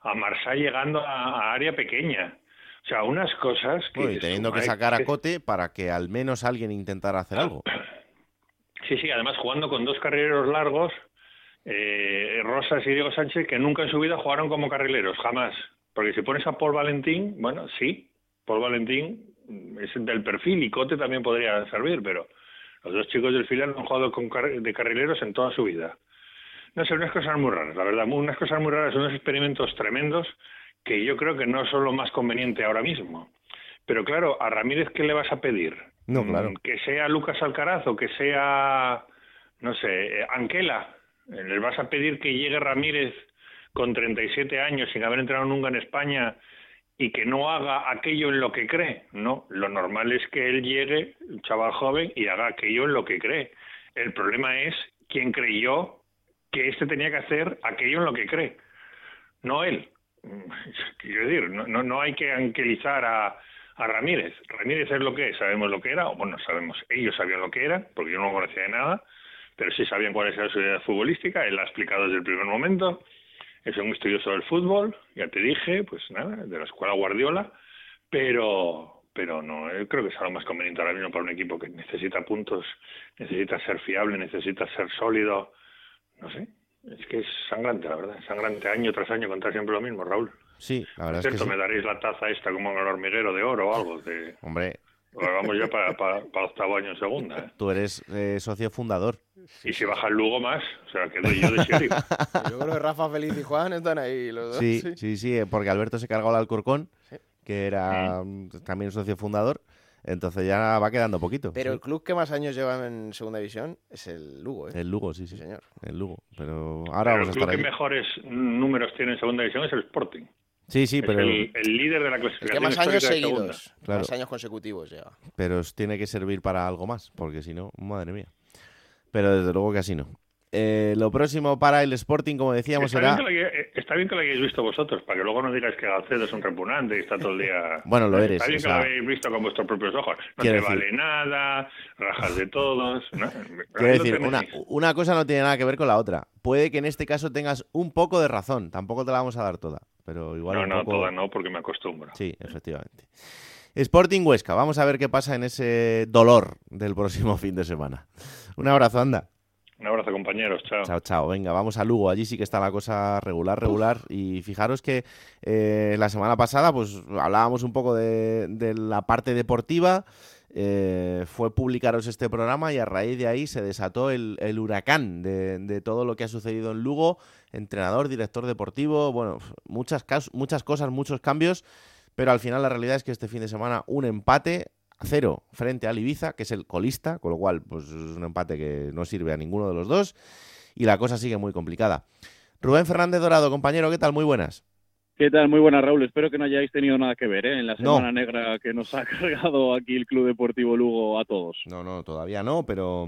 A Marsá llegando a, área pequeña. O sea, unas cosas que... y teniendo que sacar a Cote para que al menos alguien intentara hacer algo. <clears throat> Sí, sí, además jugando con dos carrileros largos eh, Rosas y Diego Sánchez que nunca en su vida jugaron como carrileros, jamás. Porque si pones a Paul Valentín, bueno, sí, Paul Valentín es del perfil y Cote también podría servir, pero los dos chicos del filial han jugado con de carrileros en toda su vida. No sé, unas cosas muy raras, la verdad, unas cosas muy raras, unos experimentos tremendos que yo creo que no son lo más conveniente ahora mismo. Pero claro, a Ramírez, ¿qué le vas a pedir? No, claro. Que sea Lucas Alcaraz o que sea, no sé, Anquela ¿Le vas a pedir que llegue Ramírez con 37 años sin haber entrado nunca en España y que no haga aquello en lo que cree? No, lo normal es que él llegue, un chaval joven, y haga aquello en lo que cree. El problema es quién creyó que éste tenía que hacer aquello en lo que cree, no él. <laughs> Quiero decir, no, no, hay que anquilizar a, a Ramírez. Ramírez es lo que es, sabemos lo que era, o bueno, sabemos, ellos sabían lo que era, porque yo no conocía de nada, pero sí sabían cuál era su idea futbolística, él la ha explicado desde el primer momento, es un estudioso del fútbol, ya te dije, pues nada, de la escuela Guardiola, pero pero no, creo que es algo más conveniente ahora mismo para un equipo que necesita puntos, necesita ser fiable, necesita ser sólido, no sé, es que es sangrante, la verdad, sangrante año tras año contar siempre lo mismo, Raúl. Sí, la verdad es que me daréis la taza esta como en el hormiguero de oro o algo. De... Hombre, vamos ya para, para, octavo año en segunda. ¿eh? Tú eres eh, socio fundador. Y si baja el Lugo más, o sea, que doy yo de sheriff. yo creo que Rafa, Feliz y Juan están ahí los dos. Sí, sí, sí, porque Alberto se cargó al Alcorcón, que era mm, también socio fundador. Entonces ya va quedando poquito. Pero el club que más años lleva en segunda división es el Lugo, ¿eh? El Lugo, sí, sí. señor. El Lugo. Pero ahora vamos el a club estar que mejores números tiene en segunda división es el Sporting. Sí, sí, pero... El, líder de la clasificación. más años seguidos, más años consecutivos lleva. Pero tiene que servir para algo más, porque si no, madre mía. Pero desde luego que así no. Eh, lo próximo para el Sporting, como decíamos, está Bien que eh, está bien que lo hayáis visto vosotros, para que luego no digáis que Galcedo es un repugnante y está todo el día... <laughs> bueno, lo eres. Está bien que lo hayáis visto con vuestros propios ojos. No te vale nada, rajas de todos... <laughs> Quiero decir, una, una cosa no tiene nada que ver con la otra. Puede que en este caso tengas un poco de razón, tampoco te la vamos a dar toda, pero igual No, un no, poco... toda no, porque me acostumbro. Sí, efectivamente. Sporting Huesca, vamos a ver qué pasa en ese dolor del próximo <laughs> fin de semana. Un abrazo, anda. Un abrazo, compañeros. Chao. Chao, chao. Venga, vamos a Lugo. Allí sí que está la cosa regular, regular. Y fijaros que eh, la semana pasada, pues hablábamos un poco de, la parte deportiva. Eh, fue publicaros este programa y a raíz de ahí se desató el, huracán de, todo lo que ha sucedido en Lugo. Entrenador, director deportivo, bueno, muchas, muchas cosas, muchos cambios. Pero al final la realidad es que este fin de semana un empate cero frente al Ibiza, que es el colista, con lo cual pues, es un empate que no sirve a ninguno de los dos y la cosa sigue muy complicada. Rubén Fernández Dorado, compañero, ¿qué tal? Muy buenas. ¿Qué tal? Muy buenas, Raúl. Espero que no hayáis tenido nada que ver ¿eh? en la semana negra que nos ha <laughs> cargado aquí el Club Deportivo Lugo a todos. No, no, todavía no, pero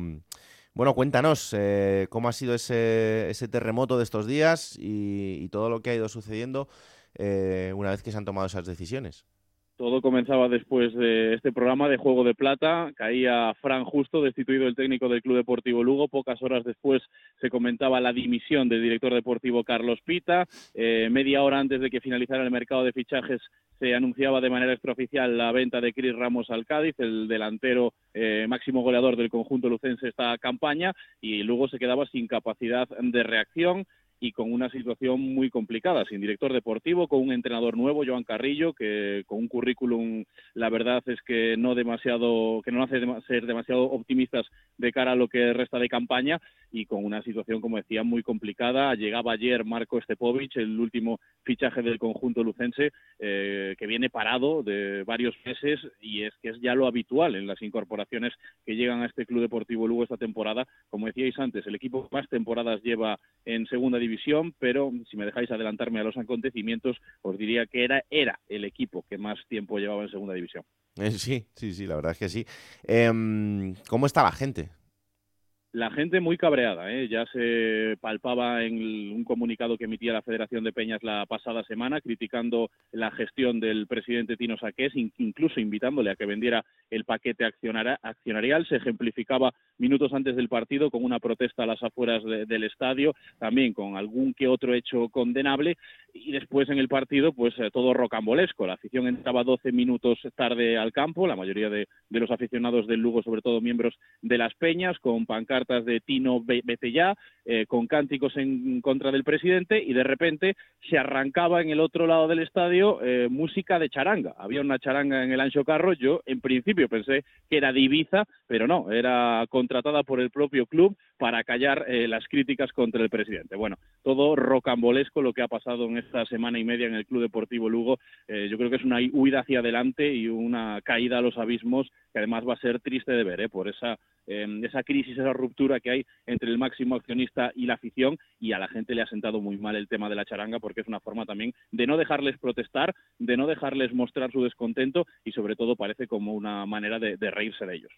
bueno, cuéntanos eh, cómo ha sido ese, ese, terremoto de estos días y, todo lo que ha ido sucediendo eh, una vez que se han tomado esas decisiones. Todo comenzaba después de este programa de Juego de Plata. Caía Fran Justo, destituido el técnico del Club Deportivo Lugo. Pocas horas después se comentaba la dimisión del director deportivo Carlos Pita. Eh, media hora antes de que finalizara el mercado de fichajes se anunciaba de manera extraoficial la venta de Cris Ramos al Cádiz, el delantero eh, máximo goleador del conjunto lucense esta campaña, y luego se quedaba sin capacidad de reacción y con una situación muy complicada, sin director deportivo, con un entrenador nuevo, Joan Carrillo, que con un currículum, la verdad es que no demasiado, que no hace ser demasiado optimistas de cara a lo que resta de campaña y con una situación, como decía, muy complicada. Llegaba ayer Marco Stepovic, el último fichaje del conjunto lucense, eh, que viene parado de varios meses y es que es ya lo habitual en las incorporaciones que llegan a este Club Deportivo Lugo esta temporada. Como decíais antes, el equipo más temporadas lleva en segunda división pero si me dejáis adelantarme a los acontecimientos, os diría que era, era el equipo que más tiempo llevaba en segunda división. Eh, sí, sí, sí, la verdad es que sí. Em, ¿Cómo está la gente? La gente muy cabreada, ¿eh? ya se palpaba en un comunicado que emitía la Federación de Peñas la pasada semana, criticando la gestión del presidente Tino Saqués, incluso invitándole a que vendiera el paquete accionarial. Se ejemplificaba minutos antes del partido con una protesta a las afueras del estadio, también con algún que otro hecho condenable, y después en el partido, pues eh, todo rocambolesco. La afición entraba 12 minutos tarde al campo, la mayoría de, los aficionados del Lugo, sobre todo miembros de las Peñas, con pancartas de Tino vete eh, con cánticos en contra del presidente, y de repente se arrancaba en el otro lado del estadio eh, música de charanga. Había una charanga en el Ancho Carro, yo en principio pensé que era de Ibiza, pero no, era contratada por el propio club para callar las críticas contra el presidente. Bueno, todo rocambolesco lo que ha pasado en esta semana y media en el Club Deportivo Lugo. Eh, yo creo que es una huida hacia adelante y una caída a los abismos que además va a ser triste de ver, ¿eh? por esa, em, esa crisis, esa ruptura que hay entre el máximo accionista y la afición y a la gente le ha sentado muy mal el tema de la charanga porque es una forma también de no dejarles protestar, de no dejarles mostrar su descontento y sobre todo parece como una manera de reírse de ellos.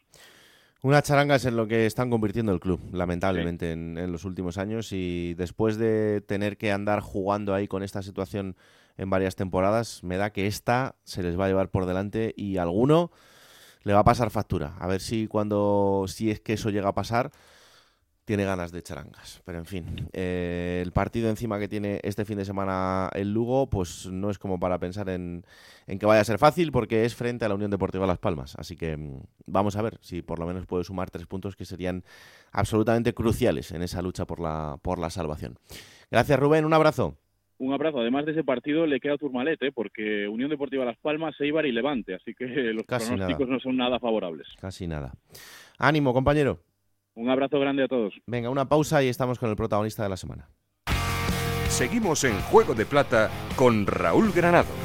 Una charanga es en lo que están convirtiendo el club, lamentablemente, en, los últimos años. Y después de tener que andar jugando ahí con esta situación en varias temporadas, me da que esta se les va a llevar por delante y alguno le va a pasar factura. A ver si cuando, si es que eso llega a pasar, tiene ganas de charangas. Pero en fin, eh, el partido encima que tiene este fin de semana el Lugo, pues no es como para pensar en, que vaya a ser fácil, porque es frente a la Unión Deportiva Las Palmas. Así que mm, vamos a ver si por lo menos puede sumar tres puntos que serían absolutamente cruciales en esa lucha por la, por la salvación. Gracias, Rubén. Un abrazo. Un abrazo. Además de ese partido le queda Turmalet, ¿eh? porque Unión Deportiva Las Palmas, Eibar y Levante. Así que <laughs> los pronósticos no son nada favorables. Casi nada. Ánimo, compañero. Un abrazo grande a todos. Venga, una pausa y estamos con el protagonista de la semana. Seguimos en Juego de Plata con Raúl Granado.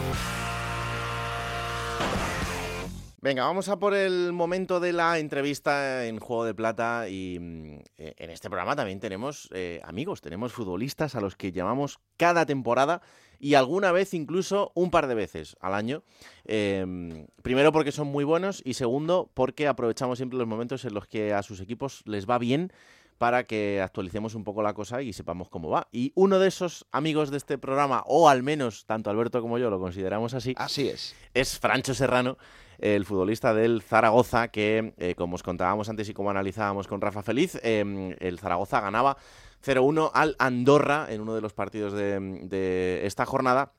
Venga, vamos a por el momento de la entrevista en Juego de Plata y mm, eh, en este programa también tenemos eh, amigos, tenemos futbolistas a los que llamamos cada temporada y alguna vez incluso un par de veces al año. Em, primero porque son muy buenos y segundo porque aprovechamos siempre los momentos en los que a sus equipos les va bien para que actualicemos un poco la cosa y sepamos cómo va. Y uno de esos amigos de este programa, o al menos tanto Alberto como yo lo consideramos así, así es, es Francho Serrano, el futbolista del Zaragoza, que eh, como os contábamos antes y como analizábamos con Rafa Feliz, em, el Zaragoza ganaba 0-1 al Andorra en uno de los partidos de, esta jornada.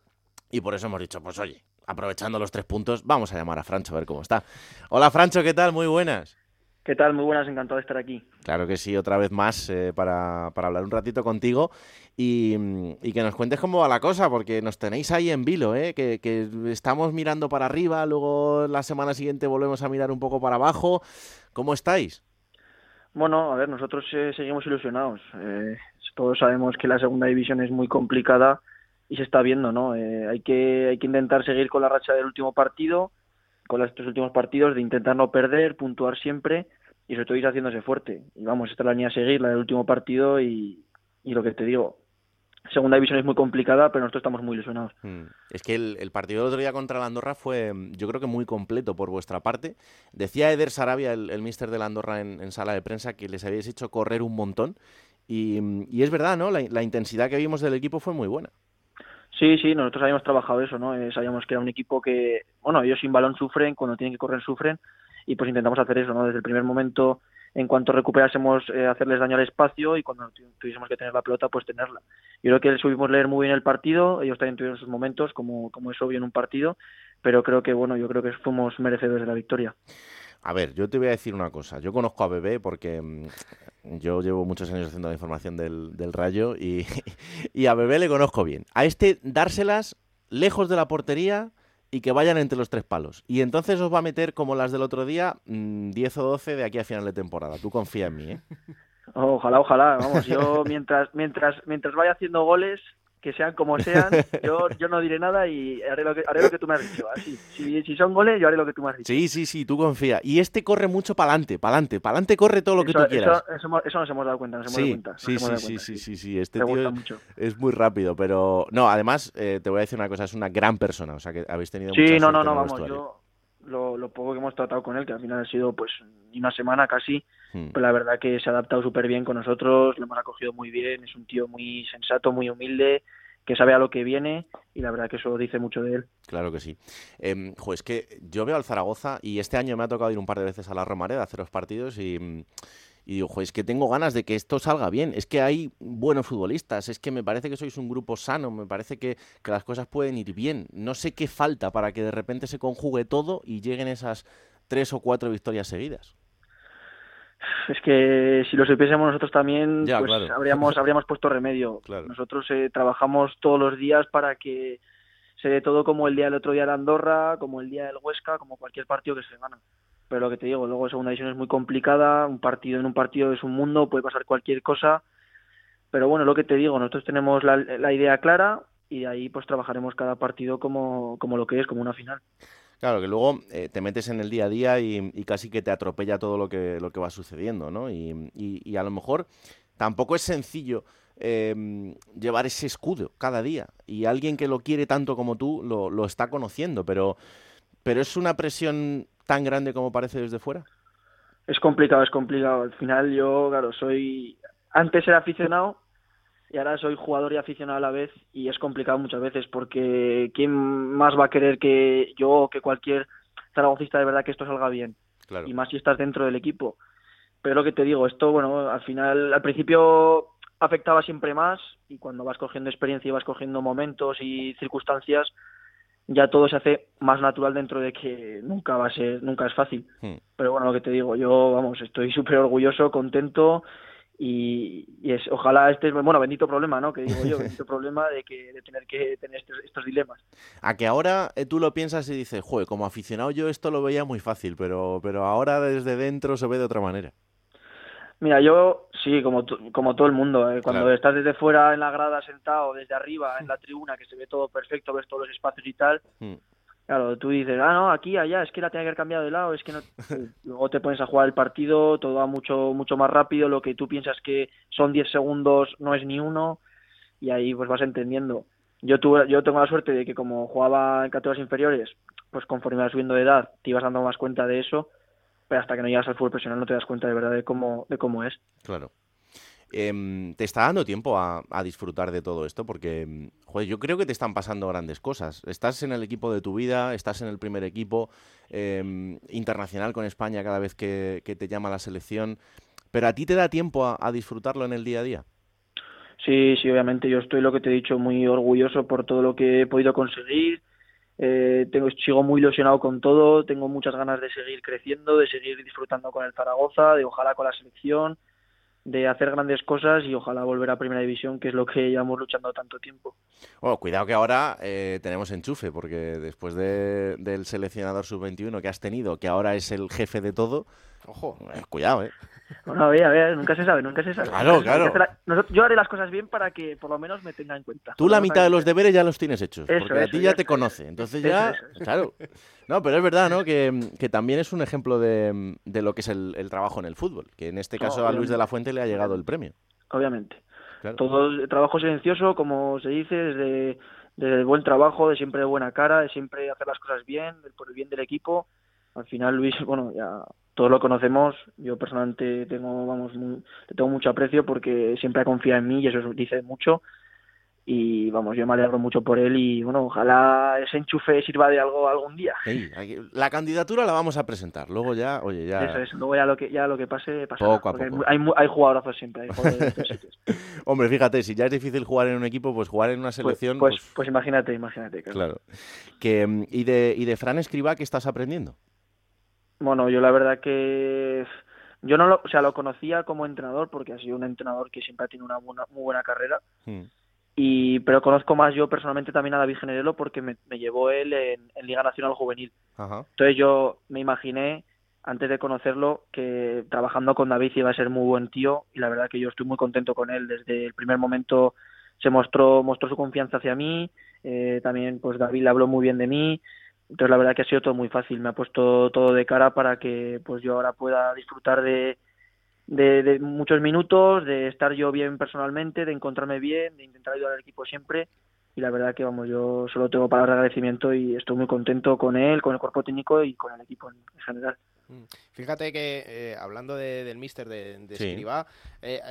Y por eso hemos dicho, pues oye, aprovechando los tres puntos, vamos a llamar a Francho a ver cómo está. Hola Francho, ¿qué tal? Muy buenas. ¿Qué tal? Muy buenas, encantado de estar aquí. Claro que sí, otra vez más eh, para, hablar un ratito contigo y, que nos cuentes cómo va la cosa, porque nos tenéis ahí en vilo, ¿eh? que, estamos mirando para arriba, luego la semana siguiente volvemos a mirar un poco para abajo. ¿Cómo estáis? Bueno, a ver, nosotros eh, seguimos ilusionados. Eh, todos sabemos que la segunda división es muy complicada y se está viendo, ¿no? Eh, hay, que, hay que intentar seguir con la racha del último partido, con los tres últimos partidos, de intentar no perder, puntuar siempre y sobre todo ir haciéndose fuerte. Y vamos, esta es la línea a seguir, la del último partido y, y lo que te digo, segunda división es muy complicada, pero nosotros estamos muy ilusionados. Mm. Es que el, partido del otro día contra la Andorra fue, yo creo que muy completo por vuestra parte. Decía Eder Sarabia, el, el mister de la Andorra en, sala de prensa, que les habéis hecho correr un montón. Y, es verdad, ¿no? La, intensidad que vimos del equipo fue muy buena. Sí, sí, nosotros habíamos trabajado eso, ¿no? Eh, sabíamos que era un equipo que, bueno, ellos sin balón sufren, cuando tienen que correr sufren, y pues intentamos hacer eso, ¿no? Desde el primer momento, en cuanto recuperásemos, eh, hacerles daño al espacio y cuando tuviésemos que tener la pelota, pues tenerla. Yo creo que subimos leer muy bien el partido, ellos también tuvieron sus momentos, como, como es obvio en un partido, pero creo que, bueno, yo creo que fuimos merecedores de la victoria. A ver, yo te voy a decir una cosa. Yo conozco a Bebé porque mm, yo llevo muchos años haciendo la información del, del Rayo y, <laughs> y, a Bebé le conozco bien. A este dárselas lejos de la portería y que vayan entre los tres palos. Y entonces os va a meter como las del otro día, 10 mm, o 12 de aquí a final de temporada. Tú confía en mí, ¿eh? <laughs> Ojalá, ojalá. Vamos, yo mientras, mientras, mientras vaya haciendo goles, que sean como sean, <laughs> yo, yo no diré nada y haré lo que, haré lo que tú me has dicho. Así. Si, si son goles, yo haré lo que tú me has dicho. Sí, sí, sí, tú confía. Y este corre mucho para adelante, para adelante, para adelante corre todo lo que tú quieras. Eso, eso, nos hemos dado cuenta, nos hemos sí, dado cuenta. Sí, sí, sí, sí, sí, sí, este tío es, muy rápido, pero no, además eh, te voy a decir una cosa, es una gran persona, o sea que habéis tenido Sí, no, no, no, vamos, yo lo, lo, poco que hemos tratado con él, que al final ha sido pues una semana casi, hmm. pero la verdad que se ha adaptado súper bien con nosotros, lo hemos acogido muy bien, es un tío muy sensato, muy humilde que sabe a lo que viene y la verdad que eso dice mucho de él. Claro que sí. Eh, es que yo veo al Zaragoza y este año me ha tocado ir un par de veces a la Romareda a hacer los partidos y, y digo, es que tengo ganas de que esto salga bien. Es que hay buenos futbolistas, es que me parece que sois un grupo sano, me parece que, que las cosas pueden ir bien. No sé qué falta para que de repente se conjugue todo y lleguen esas tres o cuatro victorias seguidas. Es que si lo supiésemos nosotros también, pues habríamos, <laughs> habríamos puesto remedio. Nosotros eh, trabajamos todos los días para que se dé todo como el día del otro día de Andorra, como el día del Huesca, como cualquier partido que se gana. Pero lo que te digo, luego segunda división es muy complicada, un partido en un partido es un mundo, puede pasar cualquier cosa. Pero bueno, lo que te digo, nosotros tenemos la, idea clara y de ahí pues trabajaremos cada partido como, como lo que es, como una final. Claro, que luego eh, te metes en el día a día y, casi que te atropella todo lo que, lo que va sucediendo, ¿no? Y, y, a lo mejor tampoco es sencillo em, llevar ese escudo cada día. Y alguien que lo quiere tanto como tú lo, lo está conociendo, pero, pero es una presión tan grande como parece desde fuera. Es complicado, es complicado. Al final yo, claro, soy... Antes era aficionado y ahora soy jugador y aficionado a la vez y es complicado muchas veces porque ¿quién más va a querer que yo o que cualquier zaragocista de verdad que esto salga bien? Y más si estás dentro del equipo. Pero lo que te digo, esto, bueno, al final, al principio afectaba siempre más y cuando vas cogiendo experiencia y vas cogiendo momentos y circunstancias, ya todo se hace más natural dentro de que nunca va a ser, nunca es fácil. Hmm. Pero bueno, lo que te digo, yo, vamos, estoy súper orgulloso, contento y, es ojalá este bueno bendito problema no que digo yo <laughs> bendito problema de que de tener que tener estos, dilemas a que ahora eh, tú lo piensas y dices joder como aficionado yo esto lo veía muy fácil pero pero ahora desde dentro se ve de otra manera mira yo sí como como todo el mundo eh, cuando estás desde fuera en la grada sentado desde arriba en la tribuna que se ve todo perfecto ves todos los espacios y tal hmm. Claro, tú dices, ah, no, aquí, allá, es que la tenía que haber cambiado de lado, es que no... <laughs> Luego te pones a jugar el partido, todo va mucho, mucho más rápido, lo que tú piensas que son 10 segundos no es ni uno, y ahí pues vas entendiendo. Yo, tuve, yo tengo la suerte de que como jugaba en categorías inferiores, pues conforme vas subiendo de edad, te ibas dando más cuenta de eso, pero hasta que no llegas al fútbol profesional no te das cuenta de verdad de cómo, de cómo es. Claro. Em, ¿Te está dando tiempo a, disfrutar de todo esto? Porque, em, joder, yo creo que te están pasando grandes cosas. Estás en el equipo de tu vida, estás en el primer equipo em, internacional con España cada vez que, te llama la selección, pero ¿a ti te da tiempo a, disfrutarlo en el día a día? Sí, sí, obviamente yo estoy, lo que te he dicho, muy orgulloso por todo lo que he podido conseguir. Eh, tengo, sigo muy ilusionado con todo, tengo muchas ganas de seguir creciendo, de seguir disfrutando con el Zaragoza, de ojalá con la selección de hacer grandes cosas y ojalá volver a Primera División, que es lo que llevamos luchando tanto tiempo. Bueno, cuidado que ahora eh, tenemos enchufe, porque después de, del seleccionador sub-21 que has tenido, que ahora es el jefe de todo, ojo, eh, cuidado, ¿eh? Bueno, a ver, a ver, nunca se sabe, nunca se sabe. Claro, claro. Yo haré las cosas bien para que por lo menos me tenga en cuenta. Tú la mitad de los deberes ya los tienes hechos, porque a ti ya te conoce. Entonces ya, claro. No, pero es verdad, ¿no? Que, que también es un ejemplo de, de lo que es el, el, trabajo en el fútbol. Que en este caso a Luis de la Fuente le ha llegado el premio. Obviamente. Todo el trabajo silencioso, como se dice, desde, desde el buen trabajo, de siempre de buena cara, de siempre hacer las cosas bien, por el bien del equipo. Al final Luis, <laughs> bueno, ya todos lo conocemos. Yo personalmente tengo, vamos, le tengo mucho aprecio porque siempre ha confiado en mí y eso dice mucho. y vamos, yo me alegro mucho por él y bueno, ojalá ese enchufe sirva de algo algún día. la candidatura la vamos a presentar, luego ya, oye, ya... Eso es, luego ya lo que, ya lo que pase, pasa. Poco a poco. Hay, hay, jugadorazos siempre, hay <laughs> Hombre, fíjate, si ya es difícil jugar en un equipo, pues jugar en una pues, selección... Pues, pues, pues, imagínate, imagínate. Claro. Que, mm, ¿y, de, ¿Y de Fran Escribá qué estás aprendiendo? Bueno, yo la verdad que... Yo no lo, o sea, lo conocía como entrenador porque ha sido un entrenador que siempre ha tenido una, muy buena carrera. Hmm. Y, pero conozco más yo personalmente también a David Generelo porque me, llevó él en, Liga Nacional Juvenil. Entonces yo me imaginé, antes de conocerlo, que trabajando con David iba a ser muy buen tío y la verdad que yo estoy muy contento con él. Desde el primer momento se mostró, mostró su confianza hacia mí, eh, también pues David le habló muy bien de mí. Entonces la verdad que ha sido todo muy fácil, me ha puesto todo de cara para que pues yo ahora pueda disfrutar de, de, muchos minutos, de estar yo bien personalmente, de encontrarme bien, de intentar ayudar al equipo siempre. Y la verdad que, vamos, yo solo tengo palabras de agradecimiento y estoy muy contento con él, con el cuerpo técnico y con el equipo en general. Mm. Fíjate que, eh, hablando del míster de, de Escribá, eh,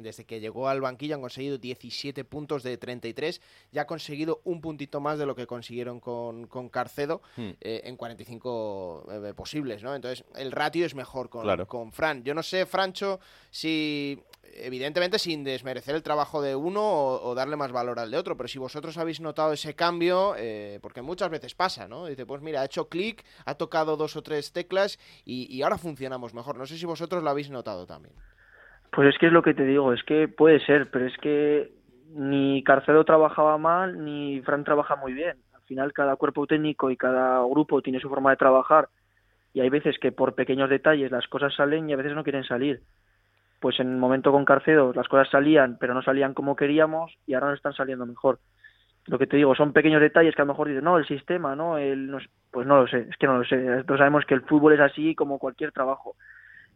desde que llegó al banquillo han conseguido 17 puntos de 33, ya ha conseguido un puntito más de lo que consiguieron con, con Carcedo hmm. eh, en 45 posibles, ¿no? Entonces, el ratio es mejor con, con Fran. Yo no sé, Francho, si evidentemente sin desmerecer el trabajo de uno o, darle más valor al de otro, pero si vosotros habéis notado ese cambio, eh, porque muchas veces pasa, ¿no? Dice, pues mira, ha hecho clic, ha tocado dos o tres teclas y, ahora funcionamos mejor. No sé si vosotros lo habéis notado también. Pues es que es lo que te digo, es que puede ser, pero es que ni Carcedo trabajaba mal, ni Fran trabaja muy bien. Al final cada cuerpo técnico y cada grupo tiene su forma de trabajar y hay veces que por pequeños detalles las cosas salen y a veces no quieren salir pues en el momento con Carcedo las cosas salían, pero no salían como queríamos y ahora no están saliendo mejor. Lo que te digo, son pequeños detalles que a lo mejor dices, no, el sistema, ¿no? El, pues no lo sé, es que no lo sé. Nosotros sabemos que el fútbol es así como cualquier trabajo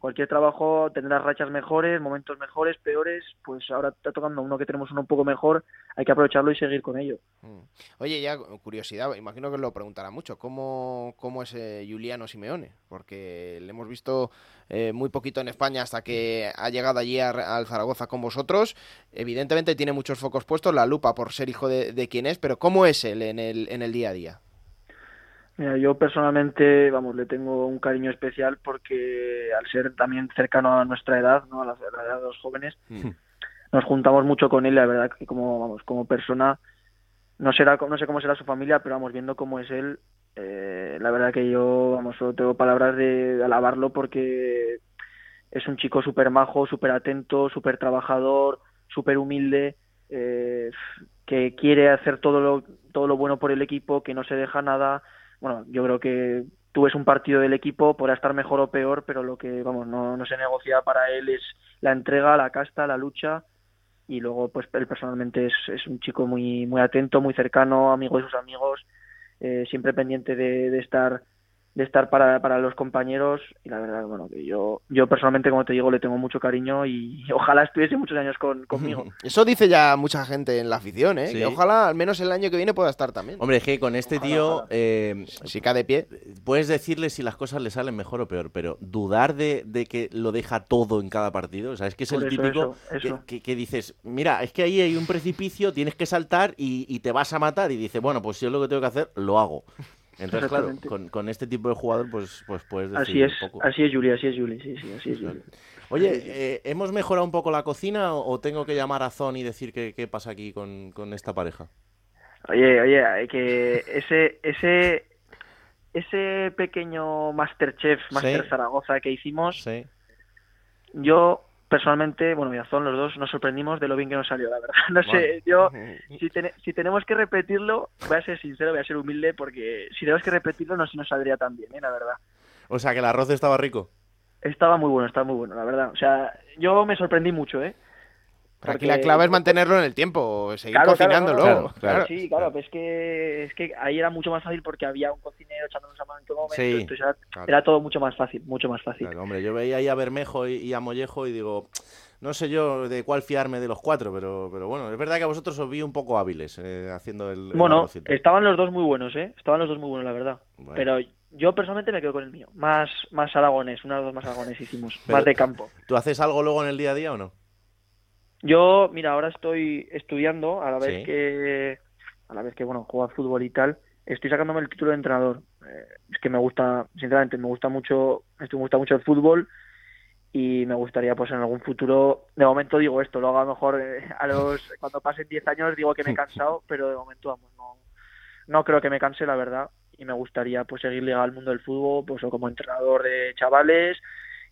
cualquier trabajo tendrá rachas mejores, momentos mejores, peores, pues ahora está tocando uno que tenemos uno un poco mejor, hay que aprovecharlo y seguir con ello. Mm. Oye, ya curiosidad, imagino que lo preguntará mucho, ¿cómo, cómo es eh, Juliano Simeone? Porque le hemos visto eh, muy poquito en España hasta que ha llegado allí al Zaragoza con vosotros, evidentemente tiene muchos focos puestos, la lupa por ser hijo de, de quien es, pero ¿cómo es él en el, en el día a día? Mira, yo personalmente, vamos, le tengo un cariño especial porque al ser también cercano a nuestra edad, ¿no? a la, edad de los jóvenes, mm. nos juntamos mucho con él. La verdad que como, vamos, como persona, no será, no sé cómo será su familia, pero vamos viendo cómo es él. Eh, la verdad que yo, vamos, solo tengo palabras de, alabarlo porque es un chico súper majo, súper atento, súper trabajador, súper humilde. Eh, que quiere hacer todo lo, todo lo bueno por el equipo, que no se deja nada, bueno, yo creo que tú ves un partido del equipo, podrá estar mejor o peor, pero lo que, vamos, no, no se negocia para él es la entrega, la casta, la lucha y luego pues él personalmente es, es un chico muy muy atento, muy cercano, amigo de sus amigos, eh, siempre pendiente de, de estar de estar para, para los compañeros y la verdad bueno que yo yo personalmente como te digo le tengo mucho cariño y, <laughs> ojalá estuviese muchos años con, <laughs> conmigo. Eso dice ya mucha gente en la afición eh que ojalá al menos el año que viene pueda estar también. Hombre es que con este tío eh, si cae de pie. puedes decirle si las cosas le salen mejor o peor pero dudar de, de que lo deja todo en cada partido o sea es que es el típico Que, que, dices mira es que ahí hay un precipicio tienes que saltar y, y te vas a matar y dice bueno pues si es lo que tengo que hacer lo hago entonces, claro, con, este tipo de jugador, pues, pues puedes decir así es, un poco. Así es, Juli, así es, Juli, sí, sí, así es, Juli. Oye, eh, ¿hemos mejorado un poco la cocina o, tengo que llamar a Zon y decir qué, qué pasa aquí con, con, esta pareja? Oye, oye, que ese, ese, ese pequeño Masterchef, Master Zaragoza que hicimos, sí. yo personalmente, bueno, son los dos nos sorprendimos de lo bien que nos salió, la verdad. <laughs> No sé, yo, <laughs> si, si tenemos que repetirlo, voy a ser sincero, voy a ser humilde, porque si tenemos que repetirlo, no sé si nos saldría tan bien, ¿eh? la verdad. O sea, que el arroz estaba rico. Estaba muy bueno, estaba muy bueno, la verdad. O sea, yo me sorprendí mucho, ¿eh? Aquí la clave es mantenerlo en el tiempo, seguir cocinándolo. Claro, Sí, claro, pero es que, es que ahí era mucho más fácil porque había un cocinero echándonos a mano en todo momento, entonces era, todo mucho más fácil, mucho más fácil. hombre, yo veía ahí a Bermejo y, a Mollejo y digo, no sé yo de cuál fiarme de los cuatro, pero, pero bueno, es verdad que a vosotros os vi un poco hábiles eh, haciendo el... Bueno, estaban los dos muy buenos, ¿eh? Estaban los dos muy buenos, la verdad. Pero yo personalmente me quedo con el mío, más, más aragones, una de dos más aragones hicimos, más de campo. ¿Tú haces algo luego en el día a día o no? Yo, mira, ahora estoy estudiando a la vez Sí. que a la vez que bueno juego al fútbol y tal. Estoy sacándome el título de entrenador. Eh, es que me gusta, sinceramente, me gusta mucho, esto me gusta mucho el fútbol y me gustaría pues en algún futuro, de momento digo esto, a lo mejor eh, a los <laughs> cuando pasen 10 años digo que me he cansado, pero de momento vamos, no, no creo que me canse la verdad y me gustaría pues seguir ligado al mundo del fútbol, pues o como entrenador de chavales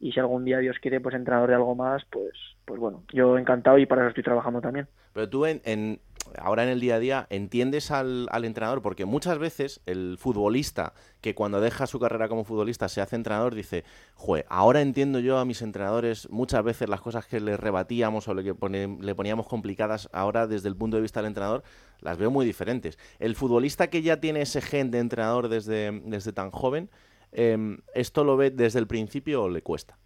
y si algún día Dios quiere pues entrenador de algo más, pues pues bueno, yo encantado y para eso estoy trabajando también. Pero tú en, en- ahora en el día a día entiendes al, al entrenador, porque muchas veces el futbolista que cuando deja su carrera como futbolista se hace entrenador dice, jue, ahora entiendo yo a mis entrenadores muchas veces las cosas que les rebatíamos o le, que pone- le poníamos complicadas, ahora desde el punto de vista del entrenador las veo muy diferentes. El futbolista que ya tiene ese gen de entrenador desde, desde tan joven, em, ¿esto lo ve desde el principio o le cuesta?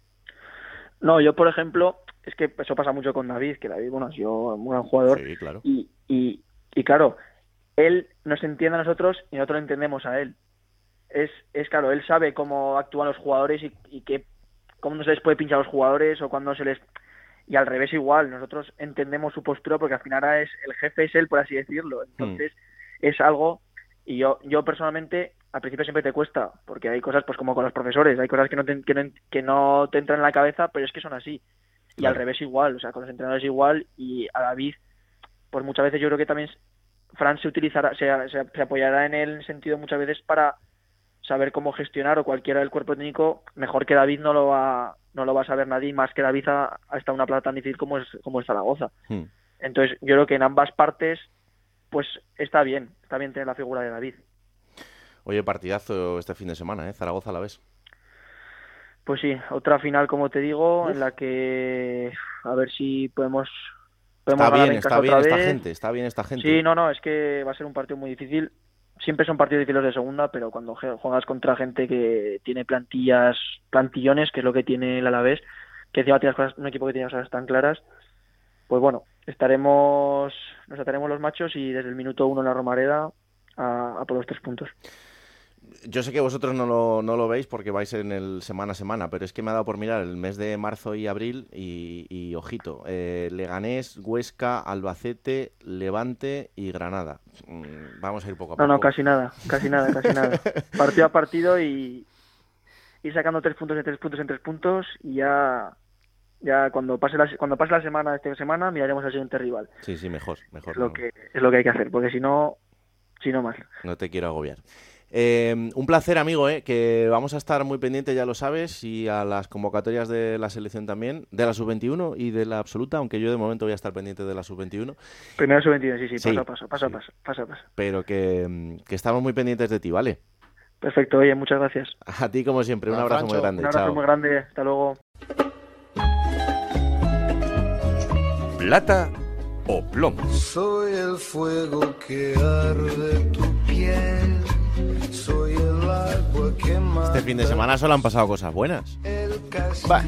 No, yo por ejemplo, es que eso pasa mucho con David, que David, bueno, ha sido un gran jugador. Sí, claro. Y, y, y claro, él nos entiende a nosotros y nosotros entendemos a él. Es, es claro, él sabe cómo actúan los jugadores y, y qué, cómo no se les puede pinchar a los jugadores o cuando se les... Y al revés igual, nosotros entendemos su postura porque al final ahora es el jefe es él, por así decirlo. Entonces es algo y yo yo personalmente al principio siempre te cuesta porque hay cosas pues como con los profesores hay cosas que no te, que no, que no te entran en la cabeza pero es que son así. Y al revés igual o sea con los entrenadores igual y a David pues muchas veces yo creo que también Fran se utilizará se, se, se apoyará en el sentido muchas veces para saber cómo gestionar o cualquiera del cuerpo técnico mejor que David no lo va no lo va a saber nadie más que David a, a esta una plata tan difícil como es como es Zaragoza. Hmm. entonces yo creo que en ambas partes pues está bien está bien tener la figura de David Oye, partidazo este fin de semana, ¿eh? Zaragoza a la vez. Pues sí, otra final, como te digo, en la que a ver si podemos, podemos Está bien, en está bien esta vez. gente, está bien esta gente. Sí, no, no, es que va a ser un partido muy difícil. Siempre son partidos difíciles de segunda, pero cuando juegas contra gente que tiene plantillas, plantillones, que es lo que tiene el Alavés, que encima tiene cosas- un equipo que tiene cosas tan claras, pues bueno, estaremos, nos ataremos los machos y desde el minuto uno en la Romareda a, a por los tres puntos. Yo sé que vosotros no lo, no lo veis porque vais en el semana a semana, pero es que me ha dado por mirar el mes de marzo y abril y, y ojito, eh, Leganés, Huesca, Albacete, Levante y Granada. Mm, Vamos a ir poco a No, poco. no, casi nada, casi nada, casi nada. <laughs> Partido a partido y ir sacando tres puntos en tres puntos en tres puntos y ya, ya cuando pase la, cuando pase la semana, esta semana, miraremos al siguiente rival. Sí, sí, mejor, mejor. Es lo no, que es lo que hay que hacer, porque si no, si no mal. no te quiero agobiar. Eh, un placer, amigo, eh, que vamos a estar muy pendientes, ya lo sabes, y a las convocatorias de la selección también, de la sub-21 y de la absoluta, aunque yo de momento voy a estar pendiente de la sub-21. Primero sub-21, sí, sí, paso Sí, a paso, paso a paso, paso a paso. pero que, mm, que estamos muy pendientes de ti, ¿vale? Perfecto, oye, muchas gracias. A ti, como siempre, un Hola, abrazo muy grande. Un abrazo Chao. muy grande, hasta luego. Plata o plomo. Soy el fuego que arde tu piel. Este fin de semana solo han pasado cosas buenas. Va.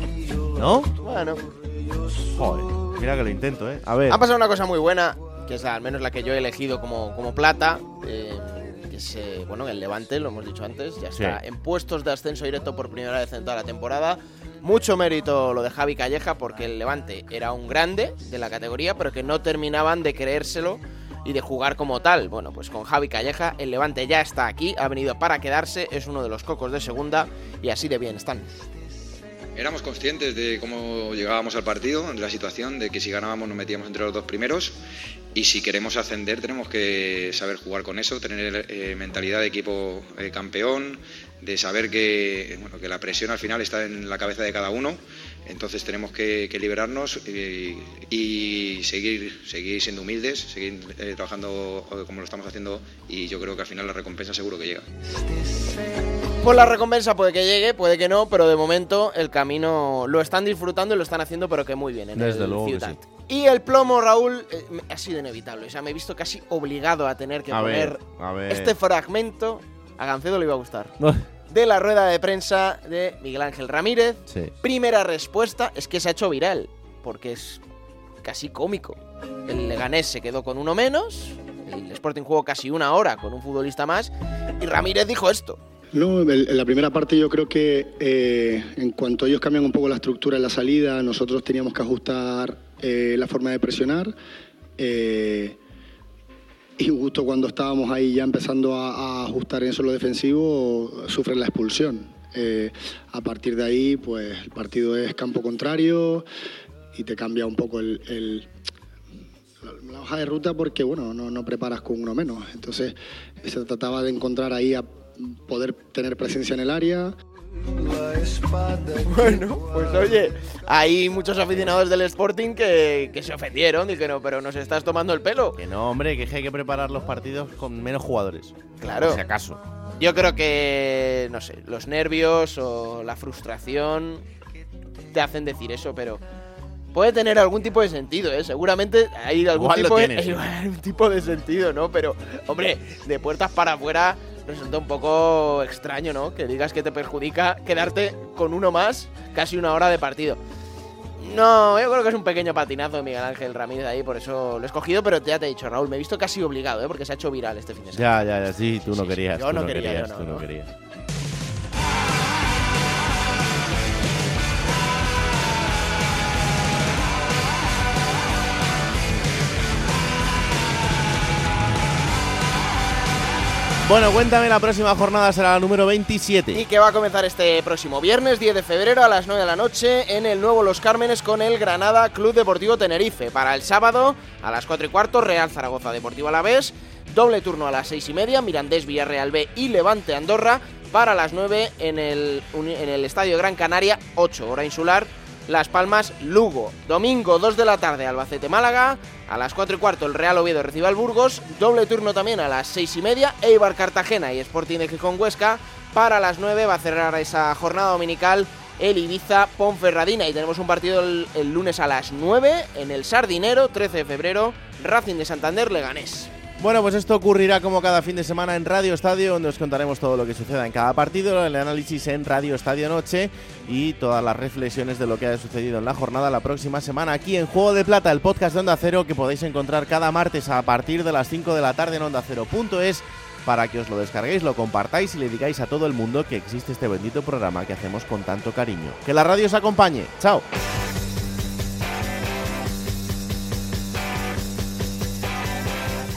¿No? Bueno. Joder, mira que lo intento, ¿eh? A ver. Ha pasado una cosa muy buena, que es al menos la que yo he elegido como, como plata, eh, que es, eh, bueno, el Levante, lo hemos dicho antes, ya está Sí. en puestos de ascenso directo por primera vez en toda la temporada. Mucho mérito lo de Javi Calleja, porque el Levante era un grande de la categoría, pero que no terminaban de creérselo y de jugar como tal. Bueno, pues con Javi Calleja, el Levante ya está aquí, ha venido para quedarse, es uno de los cocos de segunda y así de bien están. Éramos conscientes de cómo llegábamos al partido, de la situación, de que si ganábamos nos metíamos entre los dos primeros y si queremos ascender tenemos que saber jugar con eso, tener eh, mentalidad de equipo eh, campeón, de saber que, bueno, que la presión al final está en la cabeza de cada uno, entonces tenemos que, que liberarnos y, y seguir, seguir siendo humildes, seguir eh, trabajando eh, como lo estamos haciendo y yo creo que al final la recompensa seguro que llega. Pues la recompensa puede que llegue, puede que no, pero de momento el camino lo están disfrutando y lo están haciendo, pero que muy bien en Desde el luego que Ciutat. sí. Y el plomo, Raúl, eh, ha sido inevitable. O sea, me he visto casi obligado a tener que A poner ver, a ver. este fragmento. A Gancedo le iba a gustar. <laughs> de la rueda de prensa de Miguel Ángel Ramírez. Sí. Primera respuesta es que se ha hecho viral, porque es casi cómico. El Leganés se quedó con uno menos, el Sporting jugó casi una hora con un futbolista más, y Ramírez dijo esto. No, en la primera parte yo creo que eh, en cuanto ellos cambian un poco la estructura en la salida, nosotros teníamos que ajustar eh, la forma de presionar. eh, y justo cuando estábamos ahí ya empezando a, a ajustar en eso lo defensivo, sufren la expulsión. Eh, a partir de ahí, pues el partido es campo contrario y te cambia un poco el- la hoja de ruta porque, bueno, no, no preparas con uno menos. Entonces se trataba de encontrar ahí a poder tener presencia en el área. Bueno, pues oye, hay muchos aficionados del Sporting que, que se ofendieron y que no, pero nos estás tomando el pelo. Que no, hombre, que es que hay que preparar los partidos con menos jugadores. Claro. Si acaso. Yo creo que, no sé, los nervios o la frustración te hacen decir eso, pero puede tener algún tipo de sentido, ¿eh? Seguramente hay algún tipo, de, <laughs> un tipo de sentido, ¿no? Pero, hombre, de puertas para afuera resulta un poco extraño, ¿no? Que digas que te perjudica quedarte con uno más casi una hora de partido. No, yo creo que es un pequeño patinazo de Miguel Ángel Ramírez ahí, por eso lo he escogido, pero ya te he dicho, Raúl, me he visto casi obligado, ¿eh? Porque se ha hecho viral este fin de semana. Ya, ya, ya, sí, tú no querías. yo no no quería, yo no, tú no. querías. Bueno, cuéntame, la próxima jornada será la número 27. Y que va a comenzar este próximo viernes 10 de febrero a las 9 de la noche en el nuevo Los Cármenes con el Granada Club Deportivo Tenerife. Para el sábado a las 4 y cuarto Real Zaragoza Deportivo Alavés. Doble turno a las 6 y media Mirandés Villarreal B y Levante Andorra. Para las 9 en el, en el Estadio Gran Canaria 8 hora insular. Las Palmas Lugo. Domingo 2 de la tarde Albacete Málaga. A las 4 y cuarto el Real Oviedo recibe al Burgos. Doble turno también a las 6 y media. Eibar Cartagena y Sporting de Gijón Huesca. Para las 9 va a cerrar esa jornada dominical el Ibiza Ponferradina. Y tenemos un partido el, el lunes a las 9 en el Sardinero, 13 de febrero. Racing de Santander Leganés. Bueno, pues esto ocurrirá como cada fin de semana en Radio Estadio, donde os contaremos todo lo que suceda en cada partido, el análisis en Radio Estadio Noche y todas las reflexiones de lo que ha sucedido en la jornada la próxima semana aquí en Juego de Plata, el podcast de Onda Cero que podéis encontrar cada martes a partir de las 5 de la tarde en Onda Cero.es para que os lo descarguéis, lo compartáis y le digáis a todo el mundo que existe este bendito programa que hacemos con tanto cariño. Que la radio os acompañe. Chao.